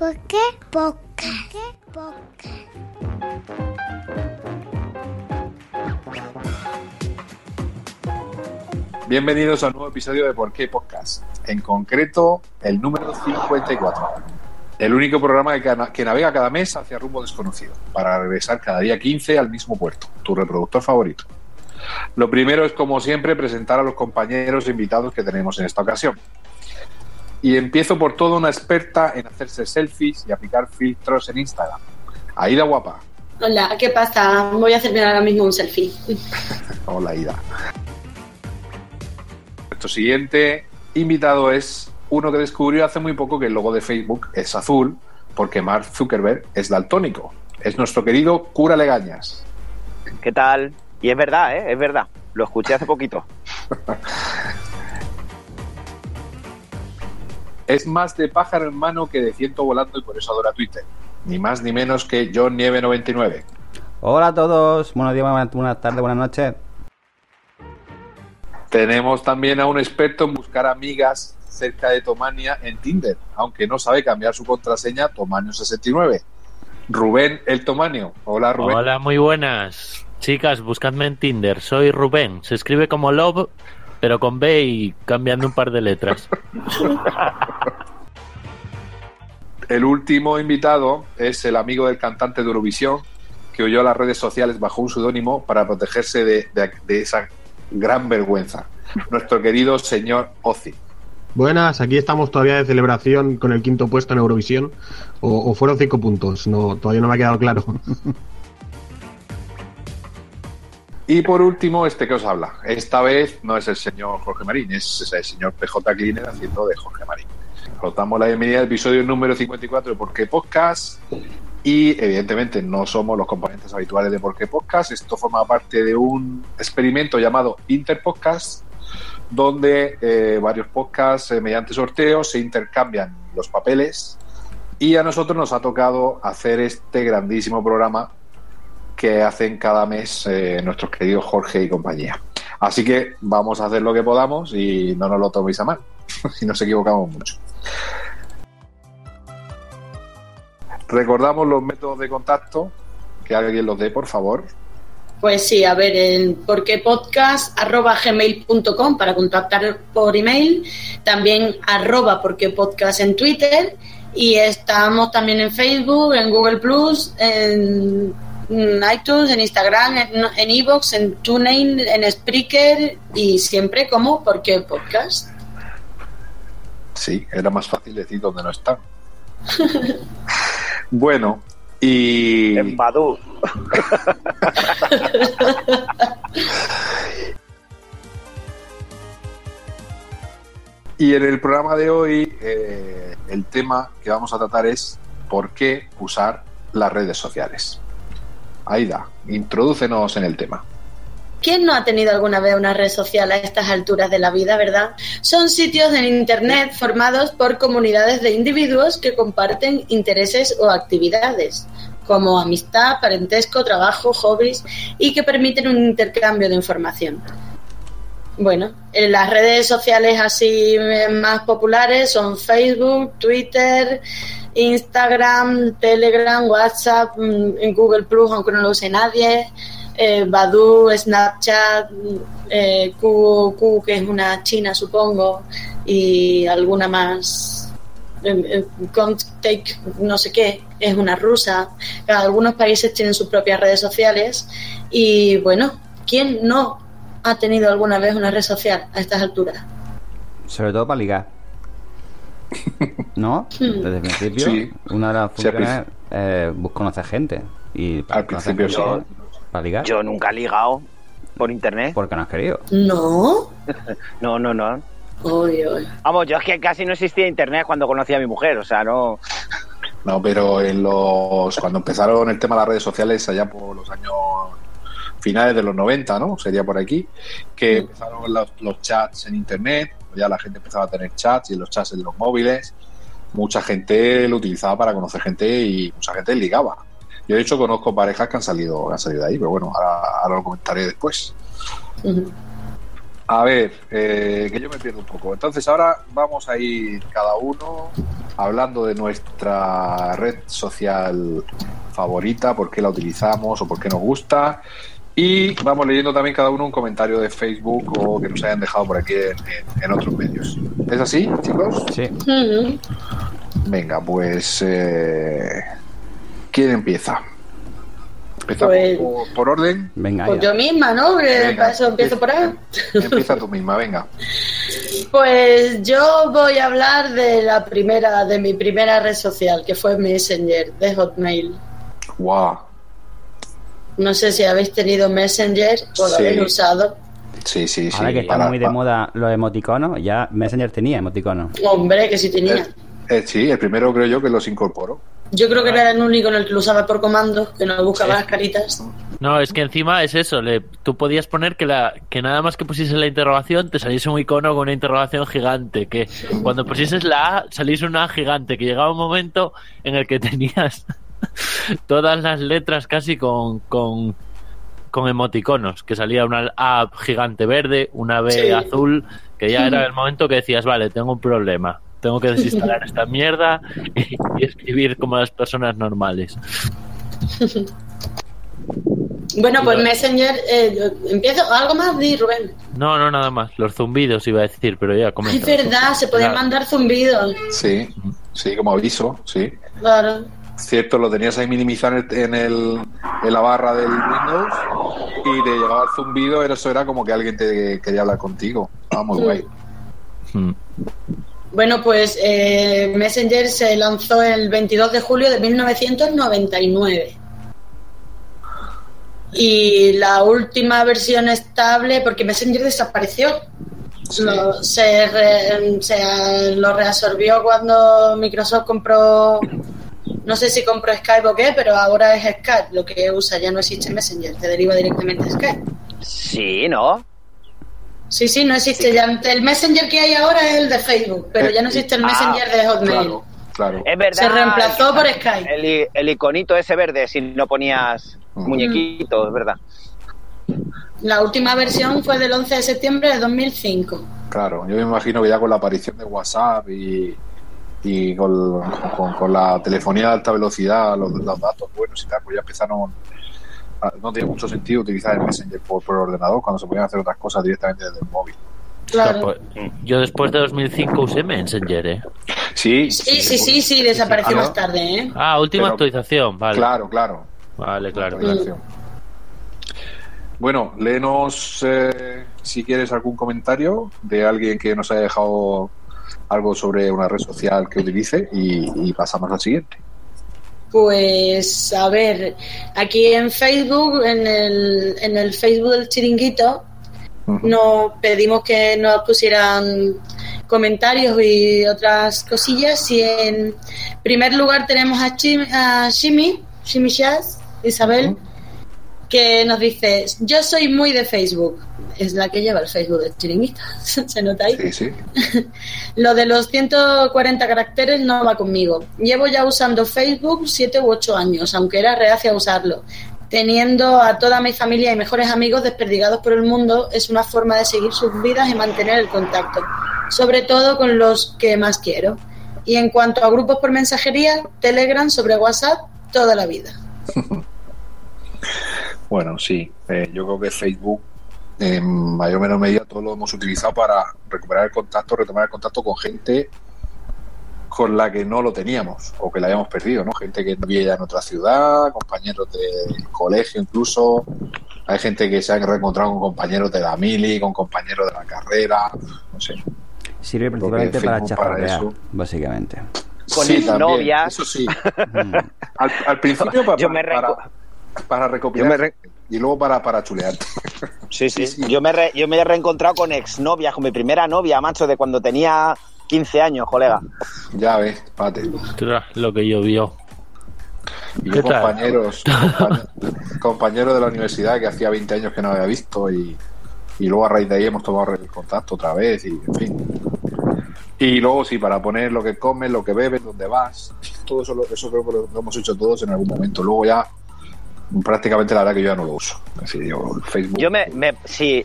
¿Por qué. Bienvenidos a un nuevo episodio de Por qué Podcast. En concreto, el número 54. El único programa que navega cada mes hacia rumbo desconocido, para regresar cada día 15 al mismo puerto, tu reproductor favorito. Lo primero es, como siempre, presentar a los compañeros e invitados que tenemos en esta ocasión. Y empiezo por toda una experta en hacerse selfies y aplicar filtros en Instagram. Aida Guapa. Hola, ¿qué pasa? Voy a hacerme ahora mismo un selfie. Hola, Ida. Nuestro siguiente invitado es uno que descubrió hace muy poco que el logo de Facebook es azul porque Mark Zuckerberg es daltónico. Es nuestro querido Cura Legañas. ¿Qué tal? Y es verdad, ¿eh? Es verdad. Lo escuché hace poquito. Es más de pájaro en mano que de ciento volando y por eso adora Twitter. Ni más ni menos que John Nieve 99. Hola a todos, buenos días, buenas buenas tardes, buenas noches. Tenemos también a un experto en buscar amigas cerca de Tomania en Tinder, aunque no sabe cambiar su contraseña Tomanio69. Rubén el Tomanio. Hola Rubén. Hola, muy buenas. Chicas, buscadme en Tinder. Soy Rubén. Se escribe como Love, pero con B y cambiando un par de letras. El último invitado es el amigo del cantante de Eurovisión que huyó a las redes sociales bajo un seudónimo para protegerse de, de- de esa gran vergüenza. Nuestro querido señor Ozzy. Buenas, aquí estamos todavía de celebración con el quinto puesto en Eurovisión. O, o fueron cinco puntos, no, todavía no me ha quedado claro. Y por último, este que os habla. Esta vez no es el señor Jorge Marín, es el señor PJ Cleaner haciendo de Jorge Marín. Os damos la bienvenida al episodio número 54 de Por qué Podcast. Y evidentemente no somos los componentes habituales de Por qué Podcast. Esto forma parte de un experimento llamado Interpodcast, donde eh, varios podcasts, eh, mediante sorteos, se intercambian los papeles. Y a nosotros nos ha tocado hacer este grandísimo programa que hacen cada mes eh, nuestros queridos Jorge y compañía. Así que vamos a hacer lo que podamos y no nos lo toméis a mal, si nos equivocamos mucho. Recordamos los métodos de contacto, que alguien los dé, por favor. Pues sí, a ver, el porquepodcast.gmail.com para contactar por email, también arroba porquepodcast en Twitter y estamos también en Facebook, en Google Plus, en en iTunes, en Instagram, en en Evox, en TuneIn, en Spreaker y siempre como Porque Podcast. Sí, era más fácil decir dónde no están. bueno, y... En Badu. Y en el programa de hoy, eh, el tema que vamos a tratar es por qué usar las redes sociales. Aida, introdúcenos en el tema. ¿Quién no ha tenido alguna vez una red social a estas alturas de la vida, verdad? Son sitios en Internet formados por comunidades de individuos que comparten intereses o actividades, como amistad, parentesco, trabajo, hobbies, y que permiten un intercambio de información. Bueno, en las redes sociales así más populares son Facebook, Twitter, Instagram, Telegram, WhatsApp, mm, en Google Plus, aunque no lo use nadie, eh, Badu, Snapchat, mm, eh, Q, Q, que es una china, supongo, y alguna más. eh, eh, Comtake, no sé qué, es una rusa. Algunos países tienen sus propias redes sociales y bueno, ¿quién no ha tenido alguna vez una red social a estas alturas? Sobre todo para ligar. ¿No? Desde el principio, Sí. una de las Sí, funciones es bus- conocer gente. Y para Al principio gente, Para ligar. Yo nunca he ligado por internet. Porque no has querido. No. No, no, no. Vamos, yo es que casi no existía internet cuando conocí a mi mujer, o sea, no. No, pero en los cuando empezaron el tema de las redes sociales allá por los años finales de los 90, ¿no? Sería por aquí, que empezaron los, los chats en internet, ya la gente empezaba a tener chats y los chats en los móviles. Mucha gente lo utilizaba para conocer gente y mucha gente ligaba. Yo de hecho conozco parejas que han salido, que han salido de ahí, pero bueno, ahora, ahora lo comentaré después. A ver, eh, que yo me pierdo un poco. Entonces ahora vamos a ir cada uno hablando de nuestra red social favorita, por qué la utilizamos o por qué nos gusta. Y vamos leyendo también cada uno un comentario de Facebook o que nos hayan dejado por aquí en, en- en otros medios. ¿Es así, chicos? Sí. Venga, pues... eh, ¿Quién empieza? ¿Empezamos Pues- por, por orden? Venga, Pues ya. yo misma, ¿no? Venga, para eso empiezo por ahí. Empieza tú misma, venga. Pues yo voy a hablar de la primera, de mi primera red social, que fue Messenger, de Hotmail. Guau. No sé si habéis tenido Messenger o lo habéis usado. Sí, sí, sí. Ahora que está para- muy de moda los emoticonos, ya Messenger tenía emoticonos. Hombre, que sí tenía. Eh, eh, sí, el primero creo yo que los incorporó. Yo creo que era el único en el que lo usaba por comandos, que no buscaba las caritas. No, es que encima es eso, le, tú podías poner que la que nada más que pusieses la interrogación te saliese un icono con una interrogación gigante, que cuando pusieses la A saliese una A gigante, que llegaba un momento en el que tenías todas las letras casi con, con, con emoticonos, que salía una A gigante verde, una B Sí. azul, que ya era el momento que decías, vale, tengo un problema, tengo que desinstalar esta mierda y, y escribir como las personas normales. Bueno, pues Messenger, eh, empiezo. ¿Algo más, di Rubén? No, no, nada más. Los zumbidos iba a decir, pero ya Es comenta. verdad, se podían Claro. mandar zumbidos. Sí, sí, como aviso, sí. Claro. Cierto, lo tenías ahí minimizado en, el- en, el, en la barra del Windows y te llegaba el zumbido, era- eso era como que alguien te quería hablar contigo. Ah, muy Sí. guay. Mm. Bueno, pues eh, Messenger se lanzó el 22 de julio de 1999. Y la última versión estable, porque Messenger desapareció. Sí. Lo, se, re- se- lo reabsorbió cuando Microsoft compró, no sé si compró Skype o qué, pero ahora es Skype lo que usa, ya no existe Messenger, te deriva directamente a Skype. Sí, ¿no? Sí, sí, no existe ya. El Messenger que hay ahora es el de Facebook, pero ya no existe el Ah, Messenger de Hotmail. Claro, claro. Es verdad. Se reemplazó por Skype. El, el iconito ese verde, si no ponías Mm. muñequitos, es verdad. La última versión fue del 11 de septiembre de 2005. Claro, yo me imagino que ya con la aparición de WhatsApp y, y con, con- con la telefonía de alta velocidad, los, los datos buenos y tal, pues ya empezaron. a- no tiene mucho sentido utilizar el Messenger por, por ordenador cuando se podían hacer otras cosas directamente desde el móvil. Claro. Pues, Yo después de 2005 usé Messenger, ¿eh? Sí, Sí, sí, sí, sí, desapareció Claro. más tarde, ¿eh? Ah, última Pero- actualización, vale. Claro, claro. Vale, claro. Bueno, léenos eh, si quieres algún comentario de alguien que nos haya dejado algo sobre una red social que utilice y, y pasamos al siguiente. Pues, a ver, aquí en Facebook, en el, en el Facebook del chiringuito, nos pedimos que nos pusieran comentarios y otras cosillas. Y en primer lugar tenemos a, Chim, a Shimi, Shimi Shaz, Isabel, que nos dice, yo soy muy de Facebook. Es la que lleva el Facebook del chiringuito. Se nota ahí. Sí, sí. Lo de los 140 caracteres no va conmigo. Llevo ya usando Facebook 7 u 8 años, aunque era reacia a usarlo. Teniendo a toda mi familia y mejores amigos desperdigados por el mundo, es una forma de seguir sus vidas y mantener el contacto, sobre todo con los que más quiero. Y en cuanto a grupos por mensajería, Telegram sobre WhatsApp, toda la vida. Bueno, sí. Eh, yo creo que Facebook, en mayor o menor medida, todo lo hemos utilizado para recuperar el contacto, retomar el contacto con gente con la que no lo teníamos o que la habíamos perdido, ¿no? Gente que vivía ya en otra ciudad, compañeros de colegio incluso. Hay gente que se ha reencontrado con compañeros de la mili, con compañeros de la carrera, no sé. Sirve principalmente para eso. básicamente. Con Sí, novias. Eso sí. Al, al principio para, Yo me para, recopilar Yo me re- y luego para, para chulearte. Sí, sí. Yo, me re- yo me he reencontrado con exnovias, con mi primera novia, macho, de cuando tenía 15 años, colega. Ya ves, pate. Ostras, Lo que llovió. Y ¿Qué yo compañeros, compañe- compañeros de la universidad que hacía 20 años que no había visto y, y luego a raíz de ahí hemos tomado el contacto otra vez y en fin. Y luego sí, para poner lo que comes, lo que bebes, dónde vas, todo eso, eso creo que lo, lo hemos hecho todos en algún momento. Luego ya prácticamente la verdad que yo ya no lo uso. Es decir, yo el Facebook. Yo me, me sí,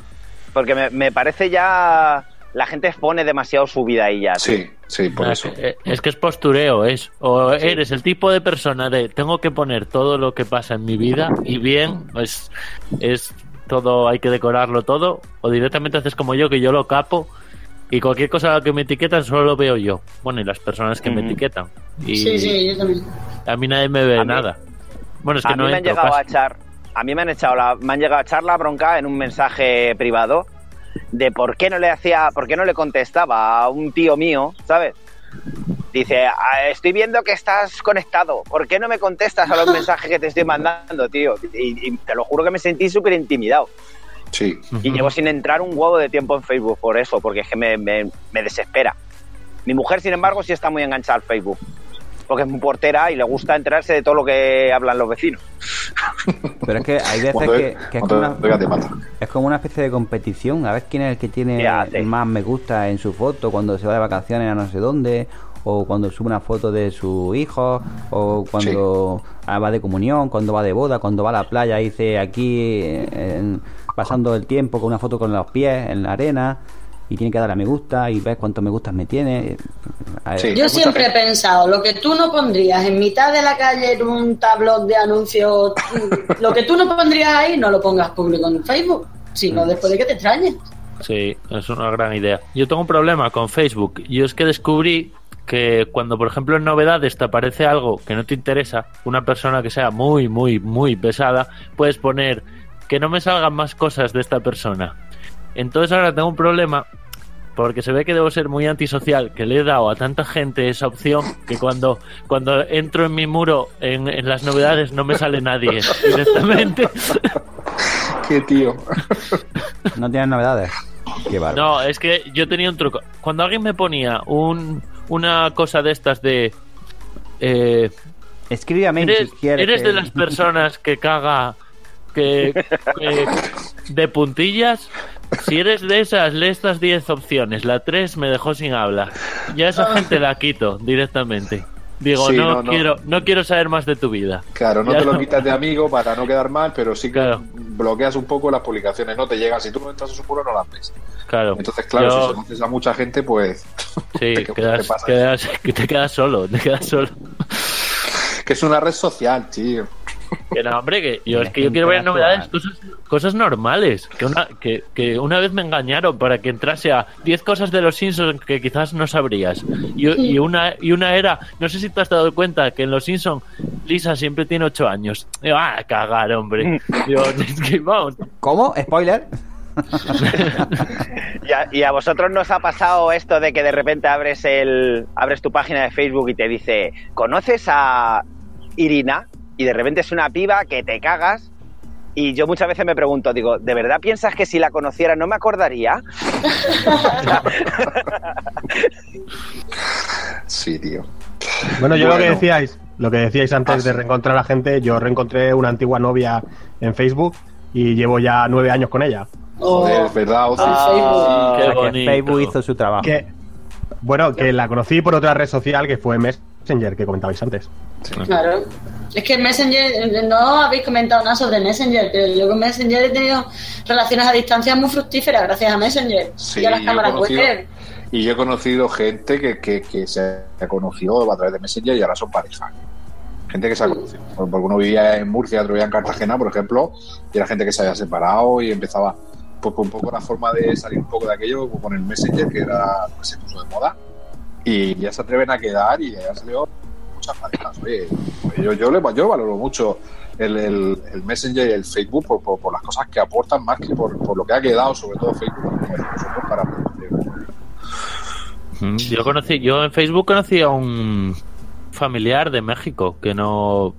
porque me, me parece ya la gente expone demasiado su vida ahí ya. Sí, sí, por Ah, eso. eh, Es que es postureo, es. O eres el tipo de persona de tengo que poner todo lo que pasa en mi vida y bien, es, es todo, hay que decorarlo todo, o directamente haces como yo, que yo lo capo y cualquier cosa que me etiquetan solo lo veo yo. Bueno, y las personas que me etiquetan. Y Sí, sí, yo también. a mí nadie me ve A mí- nada. Bueno, es que a no mí me han entro llegado a echar, a mí me han echado la, me han llegado a echar la bronca en un mensaje privado de por qué no le hacía, por qué no le contestaba a un tío mío, ¿sabes? Dice, "Ah, estoy viendo que estás conectado, ¿por qué no me contestas a los mensajes que te estoy mandando, tío? Y, y te lo juro que me sentí súper intimidado. Sí, Y llevo sin entrar un huevo de tiempo en Facebook por eso, porque es que me, me- me desespera. Mi mujer, sin embargo, sí está muy enganchada al Facebook. Porque es muy portera y le gusta enterarse de todo lo que hablan los vecinos. Pero es que hay veces Cuando que, es- que es, cuando como una, es como especie de competición. A ver quién es el que tiene más me gusta en su foto cuando se va de vacaciones a no sé dónde, o cuando sube una foto de su hijo, o cuando ah, va de comunión, cuando va de boda, cuando va a la playa y dice aquí eh, en- pasando el tiempo con una foto con los pies en la arena. Y tiene que darle a me gusta y ves cuántos me gustas me tiene. Sí. Yo siempre he pensado, lo que tú no pondrías en mitad de la calle en un tablón de anuncios, mm, lo que tú no pondrías ahí, no lo pongas público en Facebook, sino después de que te extrañes. Sí, es una gran idea. Yo tengo un problema con Facebook. Yo es que descubrí que cuando, por ejemplo, en novedades te aparece algo que no te interesa, una persona que sea muy, muy, muy pesada, puedes poner que no me salgan más cosas de esta persona. Entonces ahora tengo un problema porque se ve que debo ser muy antisocial, que le he dado a tanta gente esa opción que cuando, cuando entro en mi muro en, en las novedades no me sale nadie directamente. Qué tío. No tienes novedades. Qué. No, es que yo tenía un truco. Cuando alguien me ponía un, una cosa de estas de... eh, mí eres, si quieres. eres que- de las personas que caga que, que- de puntillas. Si eres de esas, lee estas 10 opciones. La 3 me dejó sin habla. Ya esa gente la quito directamente. Digo, Sí, no, no, no. quiero no quiero saber más de tu vida. Claro, no Ya te lo no. quitas de amigo para no quedar mal, pero sí que Claro. bloqueas un poco las publicaciones, no te llegan. Si tú no entras a su muro, no las ves. Claro. Entonces, claro, Yo- si se haces a mucha gente, pues. Sí, ¿Qué- qué quedas, pasa? quedas- que te quedas solo, te quedas solo. Que es una red social, tío. Que no, hombre, que yo es que yo quiero ver novedades, cosas, cosas normales. Que una, que, que una vez me engañaron para que entrase a 10 cosas de los Simpsons que quizás no sabrías. Y, y una, y una era, no sé si te has dado cuenta que en los Simpsons Lisa siempre tiene 8 años. Ah, cagar, hombre. Digo, es que vamos. ¿Cómo? ¿Spoiler? ¿Y a, y a vosotros nos ha pasado esto de que de repente abres el abres tu página de Facebook y te dice, ¿conoces a Irina? Y de repente es una piba que te cagas. Y yo muchas veces me pregunto, digo, ¿de verdad piensas que si la conociera no me acordaría? Sí, tío. Bueno, yo lo que decíais, lo que decíais antes Ah, de sí. reencontrar a la gente, yo reencontré una antigua novia en Facebook y llevo ya nueve años con ella. Joder, es verdad, Ozi. Ah, Qué O sea, que. Facebook hizo su trabajo. Que, bueno, que la conocí por otra red social que fue Messenger, que comentabais antes. Claro. Es que Messenger, eh, no habéis comentado nada sobre Messenger, pero yo con Messenger he tenido relaciones a distancia muy fructíferas gracias a Messenger Sí, y a las cámaras conocido- web. Y yo he conocido gente que, que, que se conoció a través de Messenger y ahora son pareja. Gente que se ha conocido. Por- Porque uno vivía en Murcia, otro vivía en Cartagena, por ejemplo, y era gente que se había separado y empezaba pues, un poco la forma de salir un poco de aquello con el Messenger, que era que se puso de moda. Y ya se atreven a quedar y ya salió Oye, yo, yo, le, yo valoro mucho el, el, el Messenger y el Facebook por, por, por las cosas que aportan más que por, por lo que ha quedado, sobre todo Facebook, nosotros, para Mm, Yo conocí, yo en Facebook conocí a un familiar de México que no,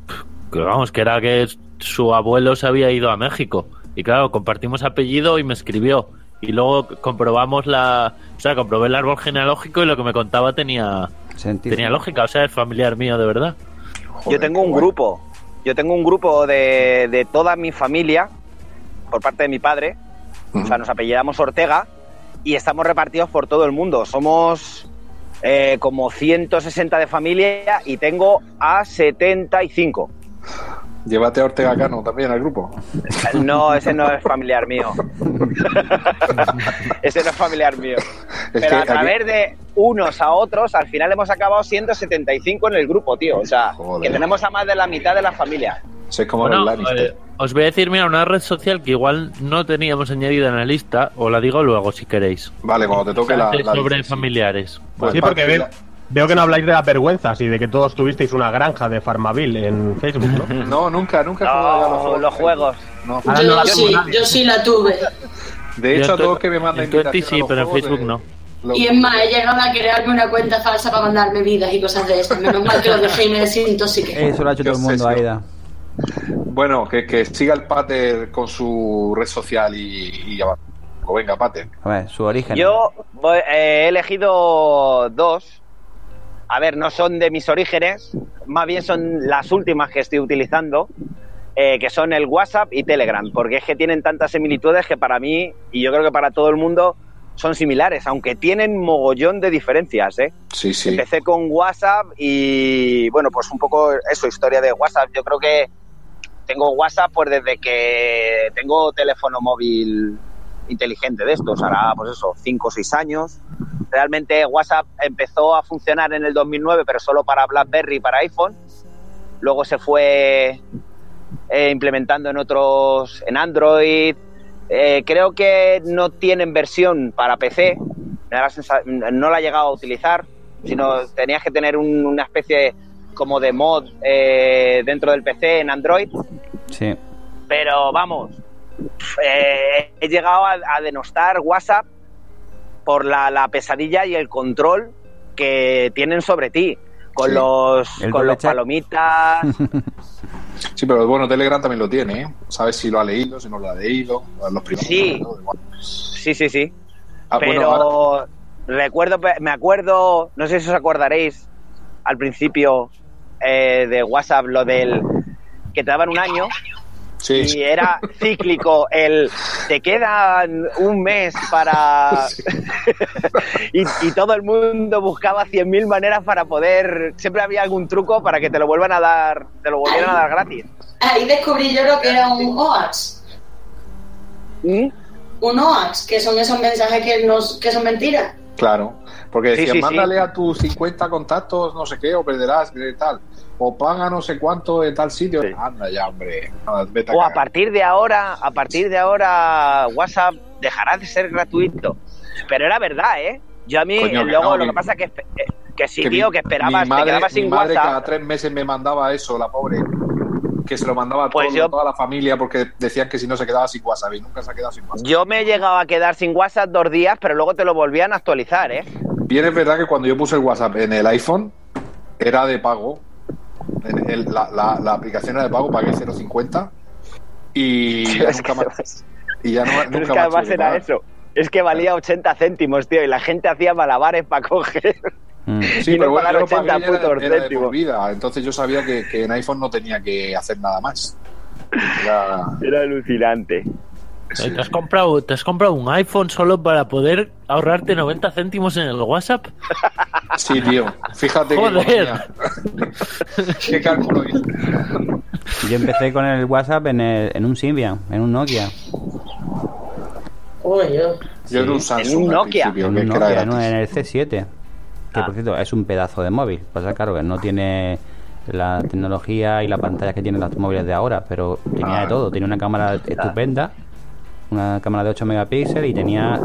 que vamos, que era que su abuelo se había ido a México. Y claro, compartimos apellido y me escribió. Y luego comprobamos la. O sea, comprobé el árbol genealógico y lo que me contaba tenía, Sentido. tenía lógica. O sea, es familiar mío de verdad. Yo tengo un grupo. Yo tengo un grupo de, de toda mi familia, por parte de mi padre. O sea, nos apellidamos Ortega y estamos repartidos por todo el mundo. Somos eh, como 160 de familia y tengo a 75. Llévate a Ortega Cano también al grupo. No, ese no es familiar mío. ese no es familiar mío. Es Pero a aquí- través de unos a otros, al final hemos acabado siendo 75 en el grupo, tío. O sea, Joder. que tenemos a más de la mitad de la familia. Sois como Bueno, los Lannister. eh, os voy a decir, mira, una red social que igual no teníamos añadida en la lista, o la digo luego si queréis. Vale, cuando te toque la, sobre familiares. Pues sí, porque parte veo, que no habláis de las vergüenzas y de que todos tuvisteis una granja de Farmaville en Facebook, ¿no? No, nunca, nunca he jugado ya a No, los juegos. No. Yo, no la sí, yo sí la tuve. De Yo hecho, a en todos Twe- que me mandan en Twenty invitaciones sí, los pero en Facebook no. Y es más, he llegado a crearme una cuenta falsa para mandarme vidas y cosas de estas. Menos mal que lo dejé y me desintoxiqué. Eso lo ha hecho todo el mundo. Aida. Bueno, que, que siga el Pater con su red social y, y. O venga, Pater. A ver, su origen. Yo voy- eh, he elegido dos. A ver, no son de mis orígenes, más bien son las últimas que estoy utilizando, eh, que son el WhatsApp y Telegram, porque es que tienen tantas similitudes que para mí, y yo creo que para todo el mundo, son similares, aunque tienen mogollón de diferencias, ¿eh? Sí, sí. Empecé con WhatsApp y bueno, pues un poco eso, historia de WhatsApp. Yo creo que tengo WhatsApp pues desde que tengo teléfono móvil inteligente de estos, hará pues eso, 5 o 6 años. Realmente WhatsApp empezó a funcionar en el 2009, pero solo para BlackBerry y para iPhone. Luego se fue eh, implementando en otros, en Android. Eh, creo que no tienen versión para PC. No la he llegado a utilizar, sino tenías que tener un- una especie como de mod eh, dentro del PC en Android. Sí. Pero vamos, eh, he llegado a, a denostar WhatsApp por la, la pesadilla y el control que tienen sobre ti. Con Sí. los, El con los palomitas. Sí, pero bueno, Telegram también lo tiene, ¿eh? Sabes si lo ha leído, si no lo ha leído. Los privados. Sí. Sí, sí, sí. Ah, Pero bueno, ahora- recuerdo, me acuerdo, no sé si os acordaréis al principio eh, de WhatsApp lo del que te daban un año sí, y era cíclico el te quedan un mes para y, y todo el mundo buscaba 100.000 maneras para poder siempre había algún truco para que te lo vuelvan a dar te lo volvieran a dar gratis Ahí descubrí yo lo que era un OAX. ¿Mm? Un OAX, que son esos mensajes que, nos, que son mentiras. Claro. Porque decían, sí, sí. mándale a tus 50 contactos, no sé qué, o perderás, tal. O paga no sé cuánto de tal sitio. Sí. Anda ya, hombre. No, vete o a partir de ahora a partir de ahora WhatsApp dejará de ser gratuito pero era verdad eh yo a mí Coño, que luego no, lo que- que pasa es que, eh, que sí Que tío mi- que esperabas mi madre, te quedabas mi sin madre cada WhatsApp tres meses me mandaba eso, la pobre. Que se lo mandaba a Pues todo- yo- toda la familia porque decían que si no se quedaba sin WhatsApp y nunca se ha quedado sin WhatsApp. yo me he llegado a quedar sin WhatsApp dos días pero luego te lo volvían a actualizar eh Bien es verdad que cuando yo puse el WhatsApp en el iPhone era de pago. El- la, la- la aplicación era de pago, pagué 0.50 y ya nunca más. Y ya no, pero es que más además era pagar. eso es que valía 80 céntimos tío y la gente hacía malabares para coger Mm. Sí, y no bueno, pagar yo lo 80 pagué y era, putos era de céntimos. por vida. Entonces yo sabía que, que en iPhone no tenía que hacer nada más. Era- era alucinante ¿Te has, comprado, ¿Te has comprado un iPhone solo para poder ahorrarte 90 céntimos en el WhatsApp? Sí, tío. Fíjate que Joder. economía. qué cálculo hice. Yo empecé con el WhatsApp en, el- en un Symbian, en un Nokia. Uy, yo. Yo en un Samsung un al Nokia. En que, un que Nokia, no, en el C7. Que Ah. por cierto es un pedazo de móvil. Pasa claro que no tiene la tecnología y la pantalla que tienen los móviles de ahora, pero tenía Ah. de todo. Tenía una cámara estupenda, una cámara de 8 megapíxeles y tenía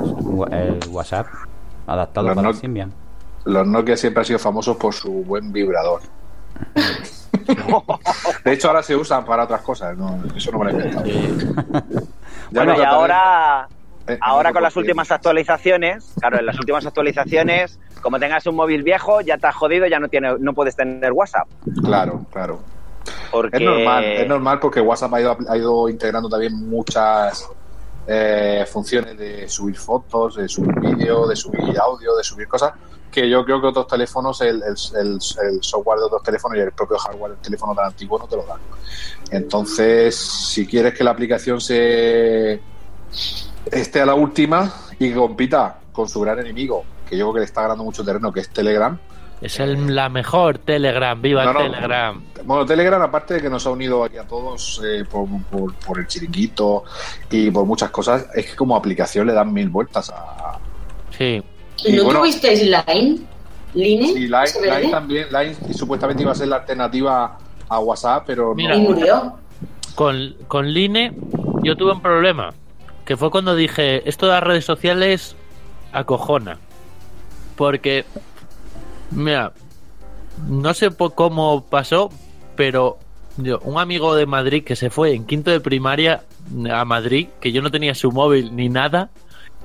el WhatsApp adaptado Los para el Symbian. Los Nokia siempre han sido famosos por su buen vibrador. De hecho, ahora se usan para otras cosas. ¿no? Eso no me lo he inventado. Ya bueno y ahora en Ahora con las últimas actualizaciones, claro, en las últimas actualizaciones, como tengas un móvil viejo, ya te has jodido, ya no tiene, no puedes tener WhatsApp. Claro, claro. Porque... Es normal, es normal porque WhatsApp ha ido, ha ido integrando también muchas eh, funciones de subir fotos, de subir vídeo, de subir audio, de subir cosas, que yo creo que otros teléfonos, el, el- software de otros teléfonos y el propio hardware del teléfono tan antiguo no te lo dan. Entonces, si quieres que la aplicación se esté a la última y compita con su gran enemigo, que yo creo que le está ganando mucho terreno, que es Telegram, Es el- la mejor Telegram, viva No, no. Telegram. Bueno, Telegram, aparte de que nos ha unido aquí a todos eh, por, por- por el chiringuito y por muchas cosas, es que como aplicación le dan mil vueltas a. Sí. Y ¿No bueno- tuvisteis Line? ¿Line? Y Line. Line también, Line y supuestamente iba a ser la alternativa a WhatsApp, pero Mira. No. murió. Con, con Line yo tuve un problema, que fue cuando dije, esto de las redes sociales acojona. Porque, mira, no sé po- cómo pasó, pero yo, un amigo de Madrid que se fue en quinto de primaria a Madrid, que yo no tenía su móvil ni nada,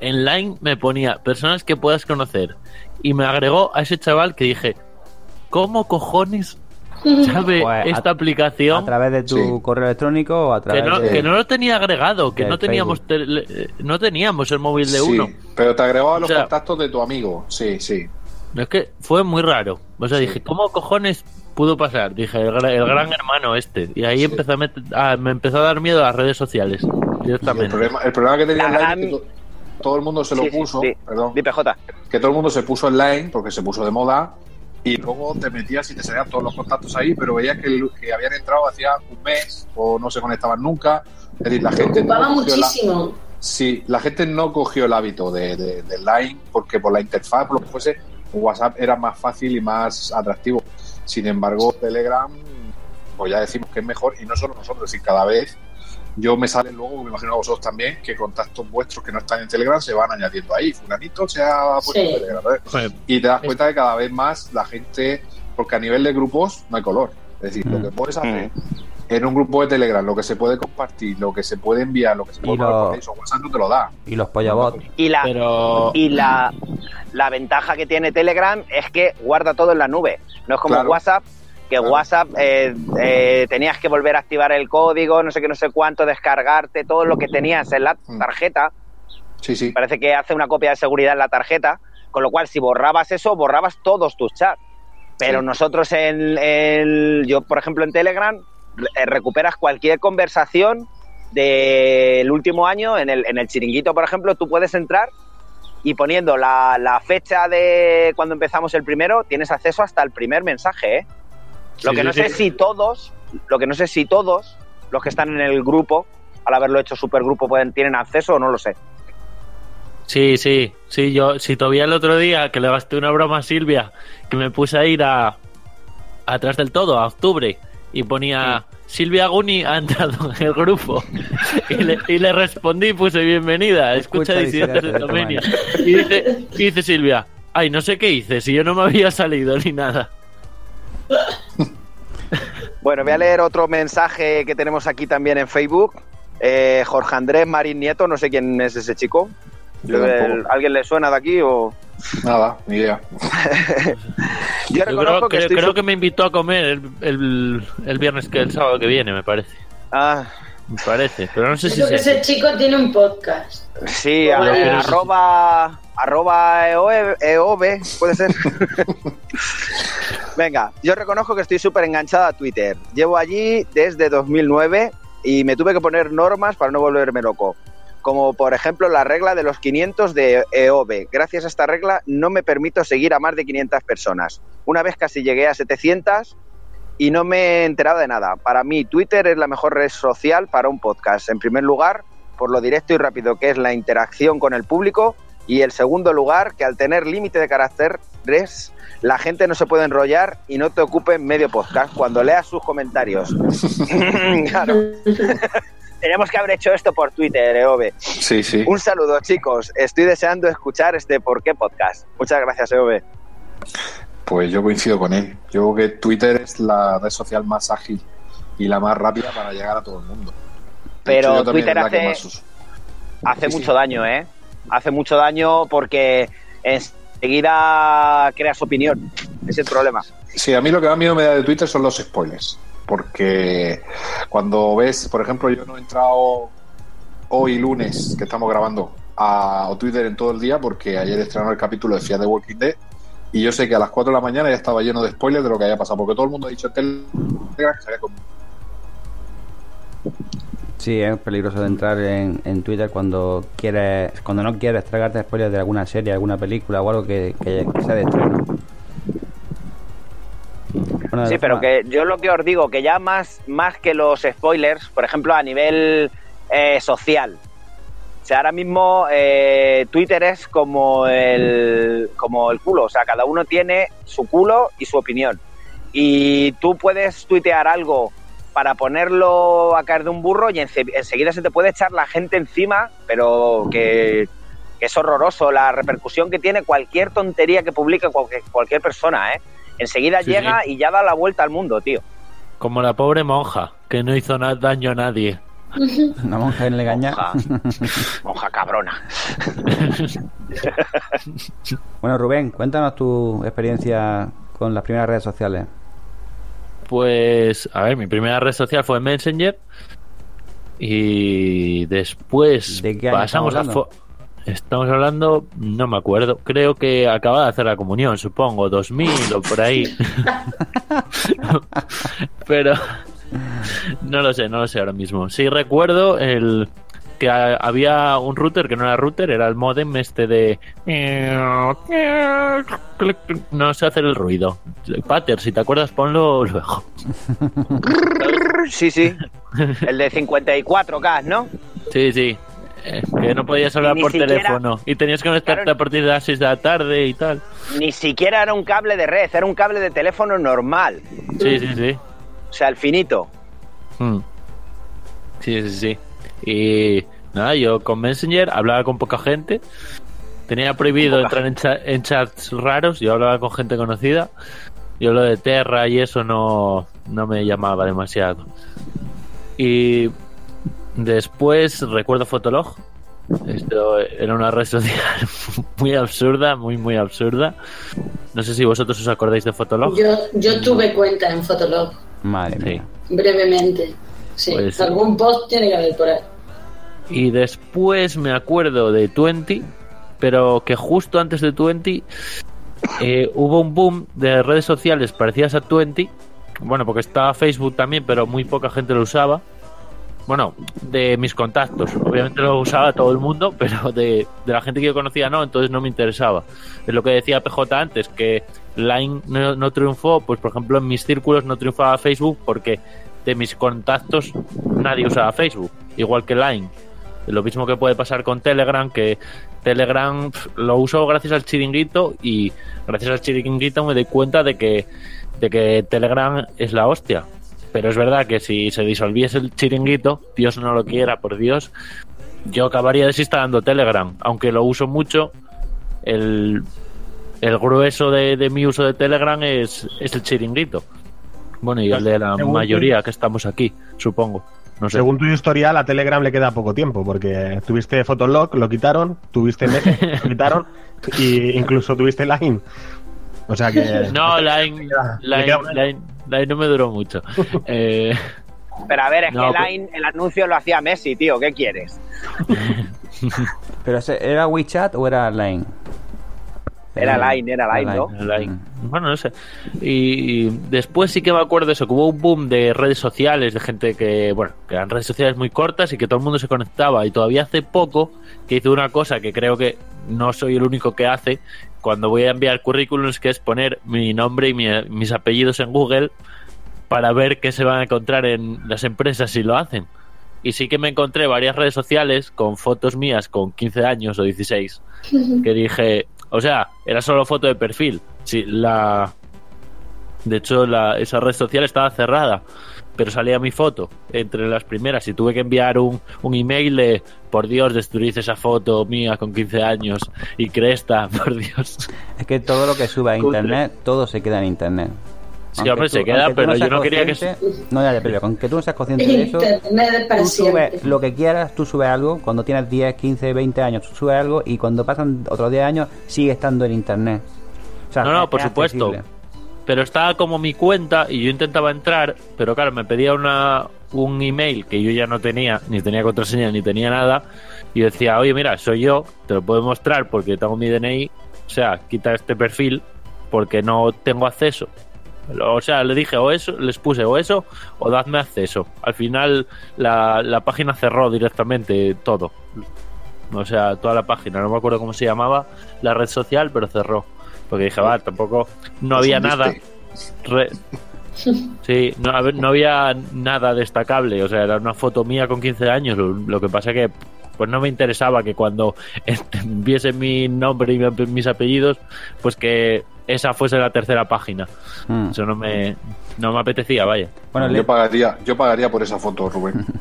en Line me ponía personas que puedas conocer. Y me agregó a ese chaval que dije, ¿cómo cojones sabe Pues, a- esta aplicación? A través de tu Sí. correo electrónico o a que través no, de... que no lo tenía agregado, que no teníamos tele- eh, no teníamos el móvil de Sí, uno. pero te agregaba los O sea- contactos de tu amigo. Sí, sí. Es que fue muy raro. O sea, Sí. dije, ¿cómo cojones pudo pasar? Dije, el, el gran hermano este. Y ahí Sí. empezó a met- a- me empezó a dar miedo a las redes sociales. El, Directamente. problema, el problema que tenía La Line gran- es que to- todo el mundo se lo Sí, sí, puso, sí. perdón, que todo el mundo se puso en Line porque se puso de moda y luego te metías y te salían todos los contactos ahí, pero veías que, el- que habían entrado hacía un mes o no se conectaban nunca. Es decir, la gente no la- muchísimo. Sí, la gente no cogió el hábito de, de- de Line porque por la interfaz, por lo que fuese, WhatsApp era más fácil y más atractivo. Sin embargo, Telegram, pues ya decimos que es mejor y no solo nosotros, y cada vez yo me sale luego, me imagino a vosotros también, que contactos vuestros que no están en Telegram se van añadiendo ahí. Fulanito se ha puesto Sí. en Telegram. Y te das cuenta que cada vez más la gente, porque a nivel de grupos no hay color. Es decir, lo Mm. que puedes hacer en un grupo de Telegram, lo que se puede compartir, lo que se puede enviar, lo que se puede Y lo- mandar por Facebook, WhatsApp no te lo da. Y los pollabots. Y la, Pero y la, la ventaja que tiene Telegram es que guarda todo en la nube. No es como Claro. WhatsApp, que Claro. WhatsApp eh, eh, tenías que volver a activar el código, no sé qué, no sé cuánto, descargarte todo lo que tenías en la Mm. tarjeta. Sí, sí. Parece que hace una copia de seguridad en la tarjeta, con lo cual si borrabas eso, borrabas todos tus chats. Pero Sí. nosotros en el, yo por ejemplo en Telegram recuperas cualquier conversación del último año, en el, en el chiringuito por ejemplo, tú puedes entrar y poniendo la, la fecha de cuando empezamos el primero, tienes acceso hasta el primer mensaje, ¿eh? Lo Sí, que no sí, sé sí. si todos, lo que no sé si todos los que están en el grupo, al haberlo hecho supergrupo, pueden, tienen acceso o no lo sé. Sí, sí, sí, yo, si todavía el otro día que le gasté una broma a Silvia, que me puse a ir a atrás del todo, a octubre, y ponía Silvia Guni ha entrado en el grupo. y, le, y le respondí, puse bienvenida, escucha, Escucha disidentes de Disidentes de dominio. Y dice, y dice Silvia, ay, no sé qué hice, si yo no me había salido ni nada. Bueno, voy a leer otro mensaje que tenemos aquí también en Facebook. Eh, Jorge Andrés Marín Nieto, no sé quién es ese chico. Yo. El- ¿Alguien le suena de aquí? O... Nada, ni idea. Yo Yo reconozco creo, que creo- estoy creo su- que me invitó a comer el, el, el viernes que el sábado que viene, me parece. Ah, Me parece, pero no sé si Creo que es ese chico tiene un podcast. sí, a- arroba, arroba EOB, EOB, puede ser. Venga, yo reconozco que estoy súper enganchada a Twitter. Llevo allí desde 2009 y me tuve que poner normas para no volverme loco. Como por ejemplo la regla de los 500 de EOB. Gracias a esta regla no me permito seguir a más de 500 personas. Una vez casi llegué a 700 y no me he enterado de nada. Para mí Twitter es la mejor red social para un podcast. En primer lugar, por lo directo y rápido que es la interacción con el público. Y el segundo lugar, que al tener límite de caracteres, la gente no se puede enrollar y no te ocupe medio podcast cuando leas sus comentarios. claro. Tenemos que haber hecho esto por Twitter, EOB. Sí, sí. Un saludo, chicos. Estoy deseando escuchar este ¿Por qué podcast? Muchas gracias, EOB. Pues yo coincido con él. Yo creo que Twitter es la red social más ágil y la más rápida para llegar a todo el mundo. Pero hecho, Twitter hace- más uso. Hace Sí, sí. mucho daño, ¿eh? Hace mucho daño porque enseguida creas opinión. Es el problema. Sí, a mí lo que más miedo me da de Twitter son los spoilers. Porque cuando ves, por ejemplo, yo no he entrado hoy lunes que estamos grabando a Twitter en todo el día porque ayer estrenó el capítulo de Fear the Walking Dead y yo sé que a las 4 de la mañana ya estaba lleno de spoilers de lo que había pasado porque todo el mundo ha dicho que se había. Sí, es peligroso de entrar en, en Twitter cuando quieres, cuando no quieres tragarte spoilers de alguna serie, alguna película o algo que, que, que sea de estreno. Bueno, Sí, pero que yo lo que os digo, que ya más, más que los spoilers, por ejemplo, a nivel eh, social. O sea, ahora mismo eh, Twitter es como el, como el culo. O sea, cada uno tiene su culo y su opinión. Y tú puedes tuitear algo para ponerlo a caer de un burro y enseguida se te puede echar la gente encima, pero que, que es horroroso la repercusión que tiene cualquier tontería que publique cualquier, cualquier persona, ¿eh? Enseguida Sí, llega sí. y ya da la vuelta al mundo, tío. Como la pobre monja, que no hizo daño a nadie. Una monja en Legaña. Monja, monja cabrona. Bueno, Rubén, cuéntanos tu experiencia con las primeras redes sociales. Pues, a ver, mi primera red social fue Messenger. Y después ¿De qué año pasamos a. Estamos hablando, no me acuerdo, creo que acaba de hacer la comunión, supongo, 2000 o por ahí. Pero no lo sé, no lo sé ahora mismo. Sí recuerdo el que había un router que no era router, era el modem este de no sé hacer el ruido. Pater, si te acuerdas, ponlo luego. Sí, sí. El de 54K, ¿no? Sí, sí. Eh, que no podías hablar por siquiera- teléfono y tenías que conectarte Claro. a partir de las 6 de la tarde y tal. Ni siquiera era un cable de red, era un cable de teléfono normal. Sí, sí, sí. O sea, el finito. Mm. Sí, sí, sí. Y nada, yo con Messenger hablaba con poca gente. Tenía prohibido entrar en, cha- en chats raros. Yo hablaba con gente conocida. Yo lo de Terra y eso no, no me llamaba demasiado. Y después recuerdo Fotolog. Esto era una red social muy absurda, muy, muy absurda. No sé si vosotros os acordáis de Fotolog. Yo, yo tuve cuenta en Fotolog, Madre Sí. brevemente. Sí, Pues- algún post tiene que haber por ahí. Y después me acuerdo de Twenty, pero que justo antes de Twenty eh, hubo un boom de redes sociales parecidas a Twenty. Bueno, porque estaba Facebook también, pero muy poca gente lo usaba. Bueno, de mis contactos. Obviamente lo usaba todo el mundo, pero de, la gente que yo conocía no, entonces no me interesaba. Es lo que decía PJ antes, que Line no, triunfó, pues por ejemplo en mis círculos no triunfaba Facebook porque de mis contactos nadie usaba Facebook, igual que Line. Lo mismo que puede pasar con Telegram, que Telegram lo uso gracias al chiringuito y gracias al chiringuito me doy cuenta de que, de que Telegram es la hostia. Pero es verdad que si se disolviese el chiringuito, Dios no lo quiera, por Dios, yo acabaría desinstalando Telegram. Aunque lo uso mucho, el, el grueso de, de mi uso de Telegram es, es el chiringuito. Bueno, y el de la mayoría que estamos aquí, supongo. No sé. Según tu historial, a Telegram le queda poco tiempo, porque tuviste Fotolog, lo quitaron, tuviste Messenger, lo quitaron, y incluso tuviste Line. O sea que. No, Line, Line, Line- Line no me duró mucho. Eh, Pero a ver, es No, que pero- Line, el anuncio lo hacía Messi, tío. ¿Qué quieres? ¿Pero era WeChat o era Line? Era Line, era Line, ¿no? Line. Mm. Bueno, no sé. Y, y después sí que me acuerdo eso, que hubo un boom de redes sociales, de gente que, bueno, que eran redes sociales muy cortas y que todo el mundo se conectaba. Y todavía hace poco que hice una cosa que creo que no soy el único que hace cuando voy a enviar currículums, que es poner mi nombre y mi- mis apellidos en Google para ver qué se van a encontrar en las empresas si lo hacen. Y sí que me encontré varias redes sociales con fotos mías con 15 años o 16 que dije, o sea, era solo foto de perfil. Sí, la de hecho la, esa red social estaba cerrada, pero salía mi foto entre las primeras y tuve que enviar un, un email de por Dios, destruís esa foto mía con 15 años y cresta, por Dios. Es que todo lo que sube a Cutre. internet, todo se queda en internet. Sí, hombre, se queda, pero yo no quería que No, ya, ya, pero aunque tú no seas consciente de eso, Internet es para tú subes lo que quieras, tú subes algo, cuando tienes 10, 15, 20 años, tú subes algo y cuando pasan otros 10 años sigue estando en internet. O sea, No, no, por es supuesto. accesible. Pero estaba como mi cuenta y yo intentaba entrar, pero claro, me pedía una, un email que yo ya no tenía, ni tenía contraseña, ni tenía nada. Y decía, oye, mira, soy yo, te lo puedo mostrar porque tengo mi DNI. O sea, quita este perfil porque no tengo acceso. O sea, le dije o eso, les puse o eso o dadme acceso. Al final la, la página cerró directamente todo. O sea, toda la página, no me acuerdo cómo se llamaba la red social, pero cerró. Porque dije, va, tampoco no había nada. Re- Sí, no, a ver, no había nada destacable, o sea, era una foto mía con 15 años, lo, lo que pasa que pues no me interesaba que cuando viese mi nombre y mi- mis apellidos, pues que esa fuese la tercera página. Mm. Eso no me, no me apetecía, vaya. Bueno, yo pagaría, yo pagaría por esa foto, Rubén.